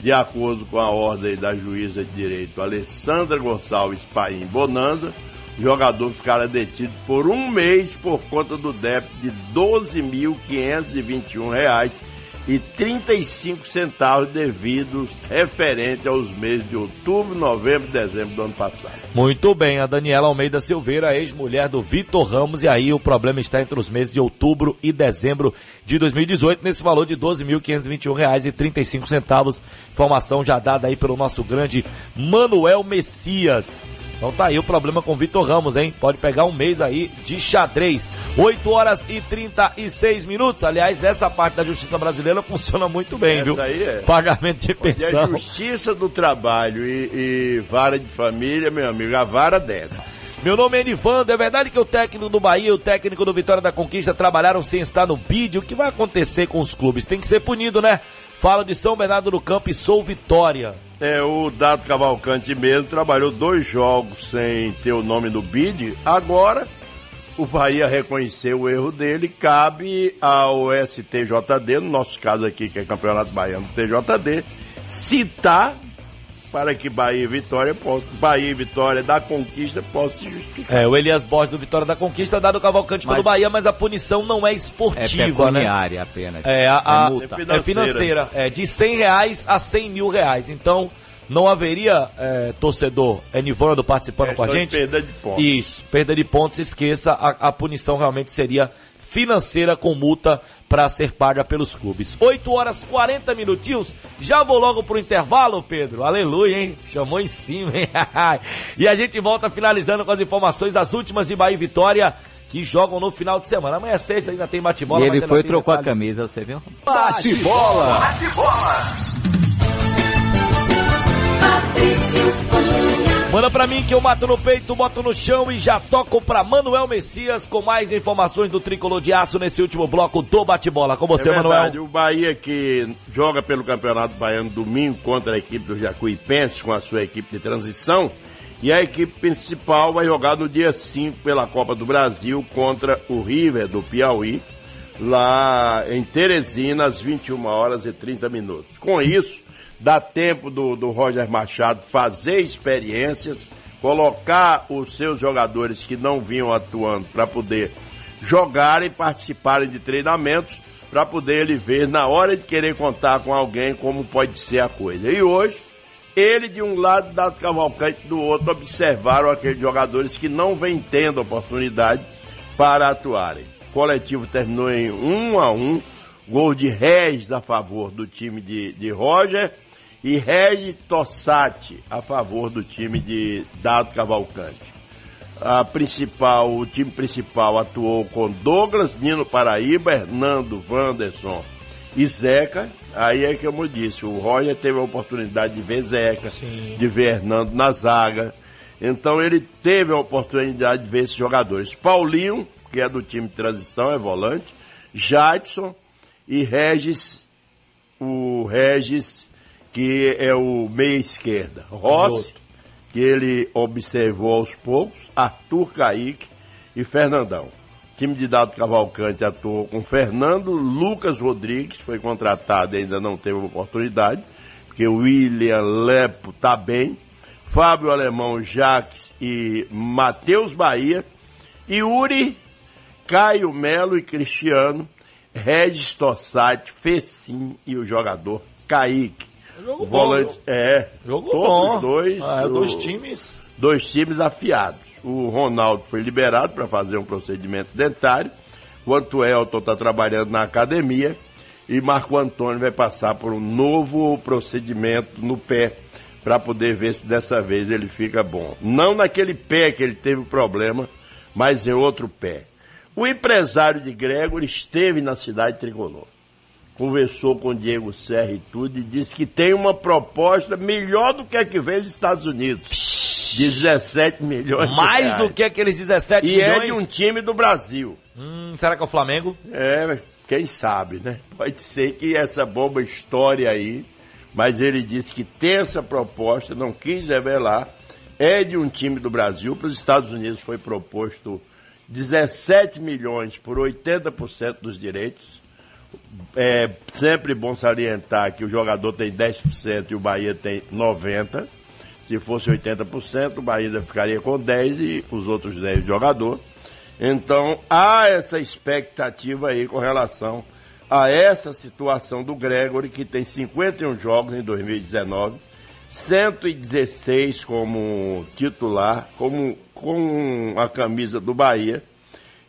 De acordo com a ordem da juíza de direito Alessandra Gonçalves Paim Bonanza, o jogador ficará detido por um mês por conta do débito de 12.521 reais e 35 centavos devidos referente aos meses de outubro, novembro e dezembro do ano passado. Muito bem, a Daniela Almeida Silveira, ex-mulher do Vitor Ramos, e aí o problema está entre os meses de outubro e dezembro de 2018, nesse valor de R$ 12.521,35. Informação já dada aí pelo nosso grande Manuel Messias. Então tá aí o problema com o Vitor Ramos, hein? Pode pegar um mês aí de xadrez. 8 horas e 36 minutos. Aliás, essa parte da justiça brasileira funciona muito bem, Essa viu? aí é. Pagamento de E a pensão. justiça do trabalho e, e vara de família, meu amigo, a vara dessa. Meu nome é Nivando, é verdade que o técnico do Bahia e o técnico do Vitória da Conquista trabalharam sem estar no bid? O que vai acontecer com os clubes? Tem que ser punido, né? Fala de São Bernardo do Campo e sou Vitória. É, o Dado Cavalcante mesmo trabalhou dois jogos sem ter o nome do bid. Agora, o Bahia reconheceu o erro dele, cabe ao STJD, no nosso caso aqui, que é Campeonato Baiano do TJD, citar para que Bahia e Vitória possam, Bahia e Vitória da conquista possam se justificar. É, o Elias Borges do Vitória da Conquista dado Cavalcante pelo Mas- Bahia, mas a punição não é É esportiva, né? pecuniária apenas. É, a, a- multa. É é financeira. É de 100 reais a 100 mil reais. Então, não haveria é, torcedor Enivando participando com a gente. perda de pontos. Isso, perda de pontos, esqueça, a, a punição realmente seria financeira com multa para ser paga pelos clubes. 8 horas 40 minutinhos, já vou logo pro intervalo, Pedro. Aleluia, hein? Chamou em cima, hein? e a gente volta finalizando com as informações, as últimas de Bahia e Vitória. que jogam no final de semana. Amanhã é sexta, ainda tem bate-bola. E ele foi e trocou a detalhes. camisa, você viu? Bate-bola. Manda pra mim que eu mato no peito, boto no chão e já toco pra Manuel Messias com mais informações do Tricolor de Aço nesse último bloco do bate-bola. Com você, é verdade, Manuel. o Bahia que joga pelo Campeonato Baiano domingo contra a equipe do Jacuipense com a sua equipe de transição. E a equipe principal vai jogar no dia 5 pela Copa do Brasil contra o River do Piauí, lá em Teresina, às 21 horas e 30 minutos. Com isso, dá tempo do, do Roger Machado fazer experiências, colocar os seus jogadores que não vinham atuando para poder jogarem, participarem de treinamentos, para poder ele ver na hora de querer contar com alguém como pode ser a coisa. E hoje, ele de um lado, Dado Cavalcante do outro, observaram aqueles jogadores que não vêm tendo oportunidade para atuarem. O coletivo terminou em 1 um a 1 um, gol de Regis a favor do time de, de Roger e Regis Tossati a favor do time de Dado Cavalcante. A principal, o time principal atuou com Douglas, Nino Paraíba, Hernando, Wanderson e Zeca. Aí é que eu me disse, o Roger teve a oportunidade de ver Zeca, de ver Hernando na zaga. Então ele teve a oportunidade de ver esses jogadores. Paulinho, que é do time de transição, é volante. Jadson e Regis, o Regis, que é o meia esquerda. Rossi, que ele observou aos poucos, Arthur Caíque e Fernandão. O time de Dado Cavalcante atuou com Fernando, Lucas Rodrigues, foi contratado e ainda não teve oportunidade, porque o William Lepo tá bem, Fábio Alemão, Jaques e Matheus Bahia, e Uri, Caio Melo e Cristiano, Regis Tossati, Fecim e o jogador Kaique. Jogo O volante, bom, é, Jogo todos bom. os dois, Ah, o- dois times. dois times afiados. O Ronaldo foi liberado para fazer um procedimento dentário, o Antuelton está trabalhando na academia e Marco Antônio vai passar por um novo procedimento no pé para poder ver se dessa vez ele fica bom. Não naquele pé que ele teve problema, mas em outro pé. O empresário de Gregor esteve na cidade tricolor. Conversou com o Diego Serra e tudo e disse que tem uma proposta melhor do que a que veio dos Estados Unidos. 17 milhões Mais do que aqueles 17 E milhões. é de um time do Brasil. Hum, será que é o Flamengo? É, quem sabe, né? Pode ser que essa boba história aí, mas ele disse que tem essa proposta, não quis revelar, é de um time do Brasil. Para os Estados Unidos foi proposto 17 milhões por 80% dos direitos. É sempre bom salientar que o jogador tem 10% e o Bahia tem 90%. Se fosse 80%, o Bahia ficaria com 10% e os outros 10% do jogador. Então, há essa expectativa aí com relação a essa situação do Gregory, que tem 51 jogos em 2019, 116 como titular, como, com a camisa do Bahia,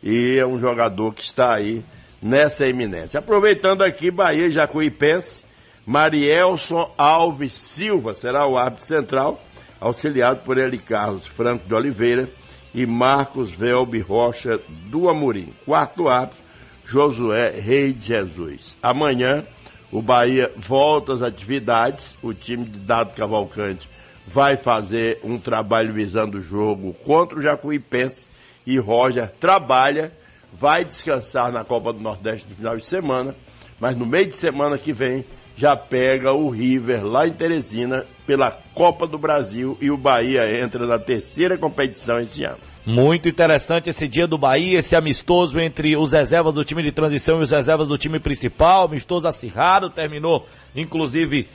e é um jogador que está aí nessa eminência. Aproveitando aqui, Bahia e Jacuipense, Marielson Alves Silva será o árbitro central, auxiliado por Eli Carlos Franco de Oliveira e Marcos Velbe Rocha do Amorim. Quarto árbitro, Josué Rei de Jesus. Amanhã, o Bahia volta às atividades, o time de Dado Cavalcante vai fazer um trabalho visando o jogo contra o Jacuipense e Roger trabalha, vai descansar na Copa do Nordeste no final de semana, mas no meio de semana que vem já pega o River lá em Teresina pela Copa do Brasil e o Bahia entra na terceira competição esse ano. Muito interessante esse dia do Bahia, esse amistoso entre os reservas do time de transição e os reservas do time principal. Amistoso acirrado, terminou, inclusive,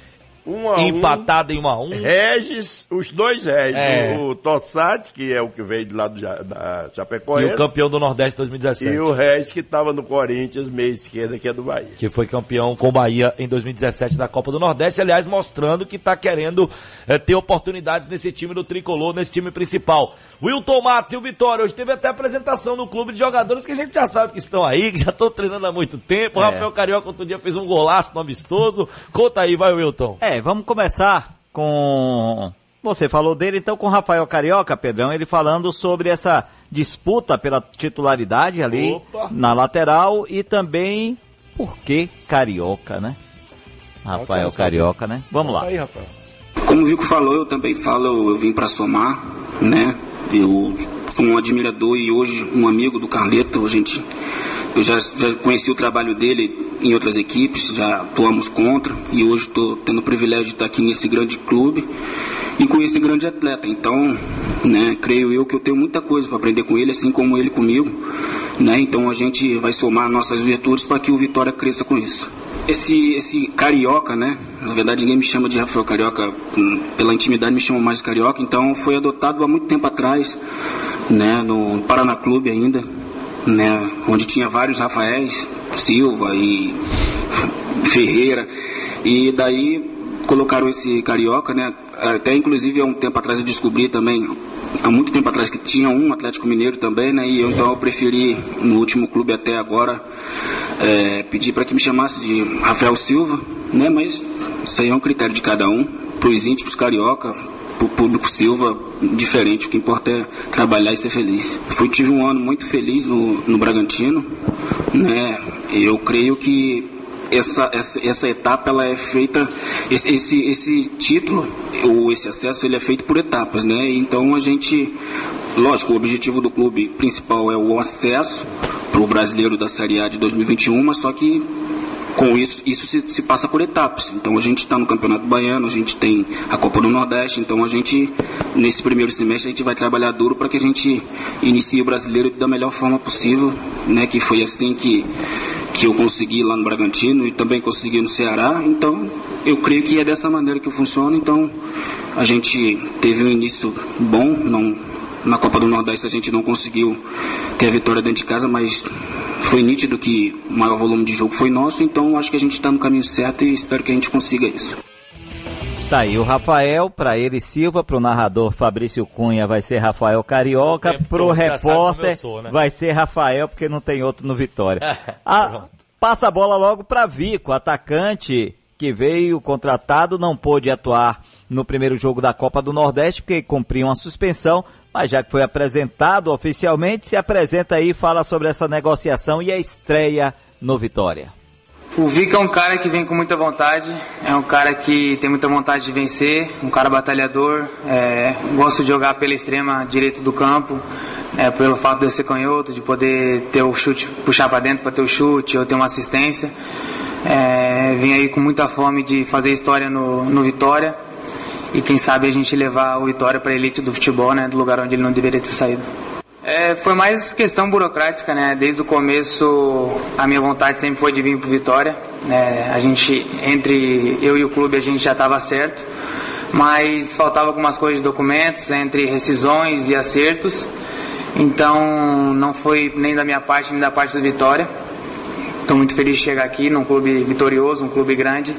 Um a um, empatado em 1 a 1 Regis, os dois Regis, É. o, o Tossati, que é o que veio de lá do, da E Chapecoense, o campeão do Nordeste 2017. e o Regis que estava no Corinthians, meia esquerda, que é do Bahia. que foi campeão com o Bahia em 2017 da Copa do Nordeste, aliás, mostrando que está querendo eh, ter oportunidades nesse time do Tricolor, nesse time principal. Wilton Matos e o Vitória, hoje teve até apresentação no clube de jogadores que a gente já sabe que estão aí, que já estão treinando há muito tempo. O É. Rafael Carioca outro dia fez um golaço no amistoso. Conta aí, vai Wilton. É, vamos começar com Você falou dele então com o Rafael Carioca, Pedrão, ele falando sobre essa disputa pela titularidade ali Opa. na lateral e também por que Carioca, né? Rafael Carioca, né? Vamos lá. Aí, Rafael. Como o Vico falou, eu também falo, eu vim para somar, né? Eu sou um admirador e hoje um amigo do Carleto. A gente, eu já, já conheci o trabalho dele em outras equipes, já atuamos contra e hoje estou tendo o privilégio de estar aqui nesse grande clube e com esse grande atleta. Então, né? Creio eu que eu tenho muita coisa para aprender com ele, assim como ele comigo, né? Então a gente vai somar nossas virtudes para que o Vitória cresça com isso. Esse, esse carioca, né? Na verdade, ninguém me chama de Rafael Carioca, hum, pela intimidade me chamam mais de Carioca. Então, foi adotado há muito tempo atrás, né? No Paraná Clube ainda, né? Onde tinha vários Rafaéis, Silva e Ferreira. E daí colocaram esse Carioca, né? Até inclusive há um tempo atrás eu descobri também, há muito tempo atrás, que tinha um Atlético Mineiro também, né? E eu, então eu preferi, no último clube até agora, é, pedir para que me chamasse de Rafael Silva, né? Mas isso aí é um critério de cada um. Para os íntimos carioca, para o público Silva, diferente. O que importa é trabalhar e ser feliz. Fui, tive um ano muito feliz no, no Bragantino, né? Eu creio que essa, essa, essa etapa ela é feita, esse, esse, esse título, ou esse acesso, ele é feito por etapas, né? Então a gente, lógico, o objetivo do clube principal é o acesso para o brasileiro da Série A de 2021, mas só que com isso, isso se, se passa por etapas. Então a gente está no Campeonato Baiano, a gente tem a Copa do Nordeste, então a gente, nesse primeiro semestre, a gente vai trabalhar duro para que a gente inicie o brasileiro da melhor forma possível, né? Que foi assim que, que eu consegui lá no Bragantino e também consegui no Ceará. Então eu creio que é dessa maneira que funciona. Então a gente teve um início bom, não, na Copa do Nordeste a gente não conseguiu ter a vitória dentro de casa, mas foi nítido que o maior volume de jogo foi nosso, então acho que a gente está no caminho certo e espero que a gente consiga isso. Tá aí o Rafael, para ele Silva, pro narrador Fabrício Cunha vai ser Rafael Carioca, É, sabe como repórter sou, né? vai ser Rafael, porque não tem outro no Vitória. Ah, passa a bola logo para Vico, atacante que veio contratado, não pôde atuar no primeiro jogo da Copa do Nordeste, porque cumpriu uma suspensão, mas já que foi apresentado oficialmente, se apresenta aí e fala sobre essa negociação e a estreia no Vitória. O Vic é um cara que vem com muita vontade, é um cara que tem muita vontade de vencer, um cara batalhador, é, gosta de jogar pela extrema direita do campo, é, pelo fato de eu ser canhoto, de poder ter o chute, puxar para dentro para ter o chute ou ter uma assistência. É, vem aí com muita fome de fazer história no, no Vitória e quem sabe a gente levar o Vitória para a elite do futebol, né, do lugar onde ele não deveria ter saído. É, foi mais questão burocrática, né? Desde o começo a minha vontade sempre foi de vir para Vitória. É, a gente entre eu e o clube a gente já estava certo, mas faltava algumas coisas de documentos entre rescisões e acertos. Então não foi nem da minha parte nem da parte do Vitória. Estou muito feliz de chegar aqui num clube vitorioso, um clube grande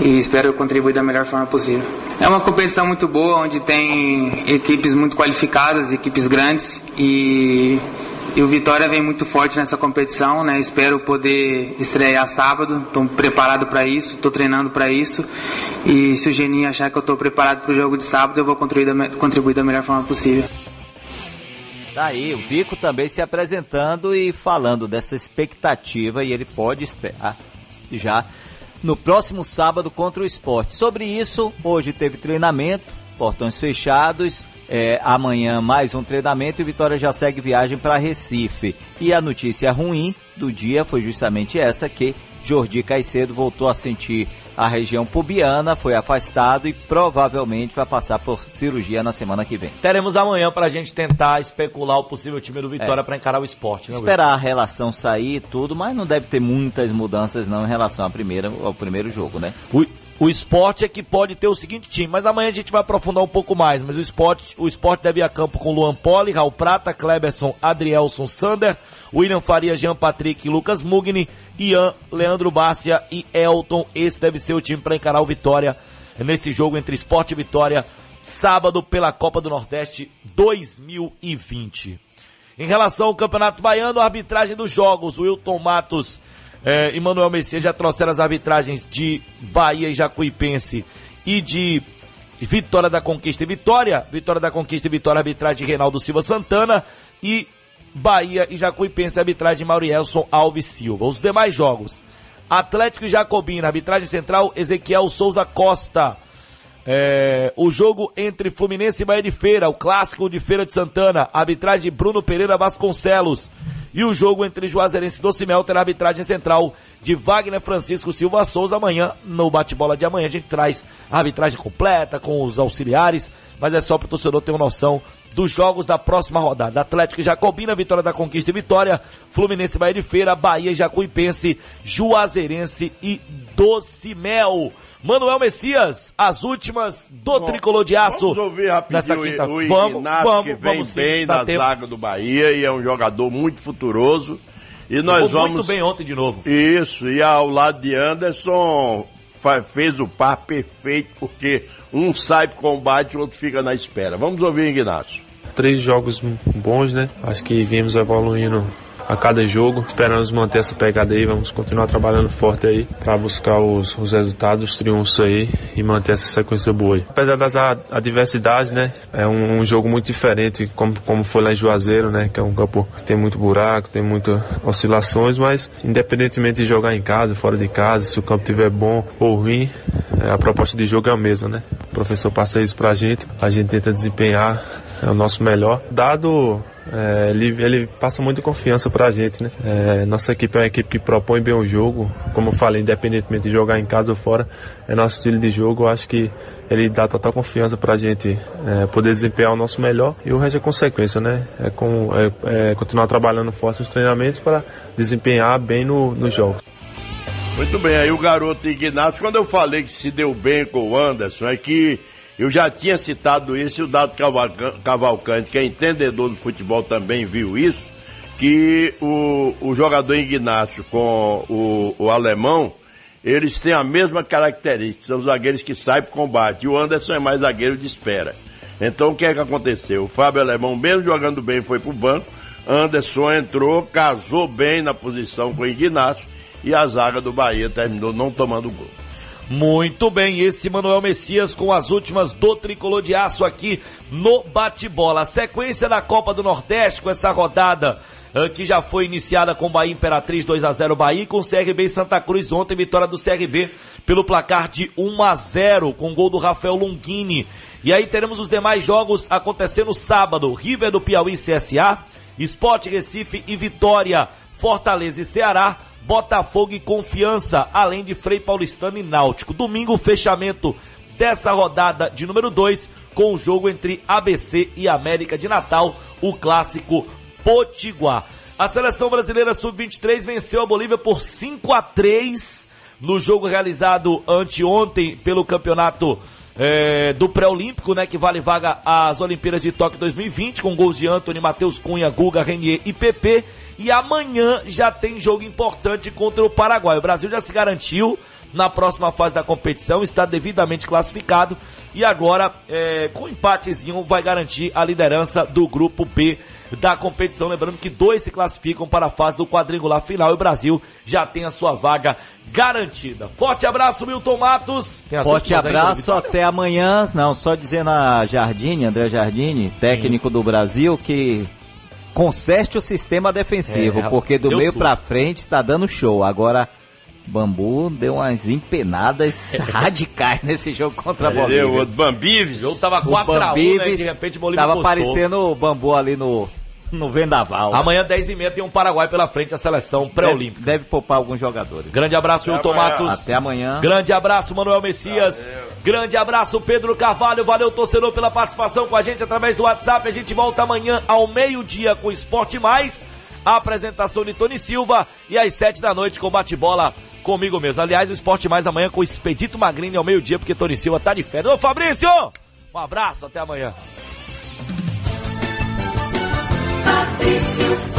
e espero contribuir da melhor forma possível. É uma competição muito boa, onde tem equipes muito qualificadas, equipes grandes e, e o Vitória vem muito forte nessa competição, né? Espero poder estrear sábado, estou preparado para isso, estou treinando para isso e se o Geninho achar que eu estou preparado para o jogo de sábado, eu vou contribuir da, contribuir da melhor forma possível. Tá aí, o Vico também se apresentando e falando dessa expectativa e ele pode estrear já no próximo sábado contra o esporte. Sobre isso, hoje teve treinamento, portões fechados, é, amanhã mais um treinamento e Vitória já segue viagem para Recife. E a notícia ruim do dia foi justamente essa que Jordi Caicedo voltou a sentir a região pubiana, foi afastado e provavelmente vai passar por cirurgia na semana que vem. Teremos amanhã pra gente tentar especular o possível time do Vitória É. pra encarar o esporte, né, Will? Esperar a relação sair e tudo, mas não deve ter muitas mudanças não em relação à primeira, ao primeiro jogo, né? O, o esporte é que pode ter o seguinte time, mas amanhã a gente vai aprofundar um pouco mais. Mas o esporte, o esporte deve ir a campo com Luan Poli, Raul Prata, Kleberson, Adrielson Sander, William Faria, Jean Patrick, Lucas Mugni, Ian, Leandro Bárcia e Elton. Esse deve ser o time para encarar o Vitória nesse jogo entre esporte e Vitória, sábado pela Copa do Nordeste 2020. Em relação ao Campeonato Baiano, a arbitragem dos jogos, Wilton Matos eh, e Manuel Messias já trouxeram as arbitragens de Bahia e Jacuipense e de Vitória da Conquista e Vitória. Vitória da Conquista e Vitória, arbitragem de Reinaldo Silva Santana. E Bahia e Jacuipense, arbitragem de Maurielson Alves Silva. Os demais jogos. Atlético e Jacobina, arbitragem central, Ezequiel Souza Costa. É, o jogo entre Fluminense e Bahia de Feira, o clássico de Feira de Santana, arbitragem Bruno Pereira Vasconcelos. E o jogo entre Juazeirense e Docimel terá arbitragem central de Wagner Francisco Silva Souza. Amanhã, no bate-bola de amanhã, a gente traz a arbitragem completa com os auxiliares, mas é só para o torcedor ter uma noção dos jogos da próxima rodada. Atlético e Jacobina, Vitória da Conquista e Vitória, Fluminense Bahia de Feira, Bahia e Jacuipense, Juazeirense e Docimel. Manuel Messias, as últimas do Bom, Tricolor de Aço. Vamos ouvir rapidinho o, o Ignacio, vamos, que vem vamos, bem na tempo. zaga do Bahia e é um jogador muito futuroso. E nós Jogou vamos. muito bem ontem de novo. Isso, e ao lado de Anderson fez o par perfeito, porque um sai pro combate e o outro fica na espera. Vamos ouvir Ignacio. Três jogos bons, né? Acho que viemos evoluindo a cada jogo. Esperamos manter essa pegada aí, vamos continuar trabalhando forte aí para buscar os, os resultados, os triunfos aí e manter essa sequência boa. Aí. Apesar das adversidades, né, é um, um, jogo muito diferente, como, como foi lá em Juazeiro, né, que é um campo que tem muito buraco, tem muitas oscilações, mas independentemente de jogar em casa, fora de casa, se o campo estiver bom ou ruim, é, a proposta de jogo é a mesma, né. O professor passa isso pra gente, a gente tenta desempenhar é o nosso melhor. Dado é, ele, ele passa muita confiança pra gente, né? É, nossa equipe é uma equipe que propõe bem o jogo, como eu falei, independentemente de jogar em casa ou fora, é nosso estilo de jogo. Eu acho que ele dá total confiança pra gente é, poder desempenhar o nosso melhor e o resto é consequência, né? É, com, é, é continuar trabalhando forte nos treinamentos para desempenhar bem no, nos jogos. Muito bem, aí o garoto Ignacio, quando eu falei que se deu bem com o Anderson, é que eu já tinha citado isso e o Dado Cavalcante, que é entendedor do futebol, também viu isso, que o, o jogador Ignacio com o, o alemão, eles têm a mesma característica, são os zagueiros que saem para combate, e o Anderson é mais zagueiro de espera. Então o que é que aconteceu? O Fábio Alemão, mesmo jogando bem, foi para o banco, Anderson entrou, casou bem na posição com o Ignacio, e a zaga do Bahia terminou não tomando gol. Muito bem, esse Manuel Messias com as últimas do Tricolor de Aço aqui no bate-bola. A sequência da Copa do Nordeste com essa rodada uh, que já foi iniciada com Bahia Imperatriz 2 a 0 Bahia com CRB Santa Cruz ontem vitória do CRB pelo placar de 1 a 0 com gol do Rafael Longini. E aí teremos os demais jogos acontecendo sábado, River do Piauí CSA, Sport Recife e Vitória, Fortaleza e Ceará, Botafogo e Confiança, além de Frei Paulistano e Náutico. Domingo, fechamento dessa rodada de número 2, com o jogo entre ABC e América de Natal, o clássico Potiguar. A seleção brasileira sub-23 venceu a Bolívia por 5 a 3 no jogo realizado anteontem pelo campeonato é, do pré-olímpico, né, que vale vaga às Olimpíadas de Tóquio 2020, com gols de Anthony, Matheus Cunha, Guga, Renier e PP. E amanhã já tem jogo importante contra o Paraguai. O Brasil já se garantiu na próxima fase da competição, está devidamente classificado e agora, é, com empatezinho, vai garantir a liderança do grupo B da competição. Lembrando que dois se classificam para a fase do quadrangular final e o Brasil já tem a sua vaga garantida. Forte abraço, Milton Matos. Forte abraço, até amanhã. Não, só dizendo a Jardine, André Jardine, técnico Sim. do Brasil, que conserte o sistema defensivo, é, porque do meio para frente tá dando show. Agora Bambu deu umas empenadas radicais nesse jogo contra a Bolívia. O Bambives. O jogo tava 4x1, né, de repente Bolívia Tava parecendo o Bambu ali no, no vendaval. Amanhã, 10h30, tem um Paraguai pela frente, a seleção pré-olímpica. Deve, deve, poupar alguns jogadores. Grande abraço, Wilton Matos. Até amanhã. Grande abraço, Manuel Messias. Valeu. Grande abraço, Pedro Carvalho. Valeu, torcedor, pela participação com a gente através do WhatsApp. A gente volta amanhã ao meio-dia com Esporte Mais. A apresentação de Tony Silva e às sete da noite com bate-bola comigo mesmo. Aliás, o Esporte Mais amanhã com o Expedito Magrini ao meio-dia, porque Tony Silva tá de férias. Ô, Fabrício! Um abraço, até amanhã. Fabrício.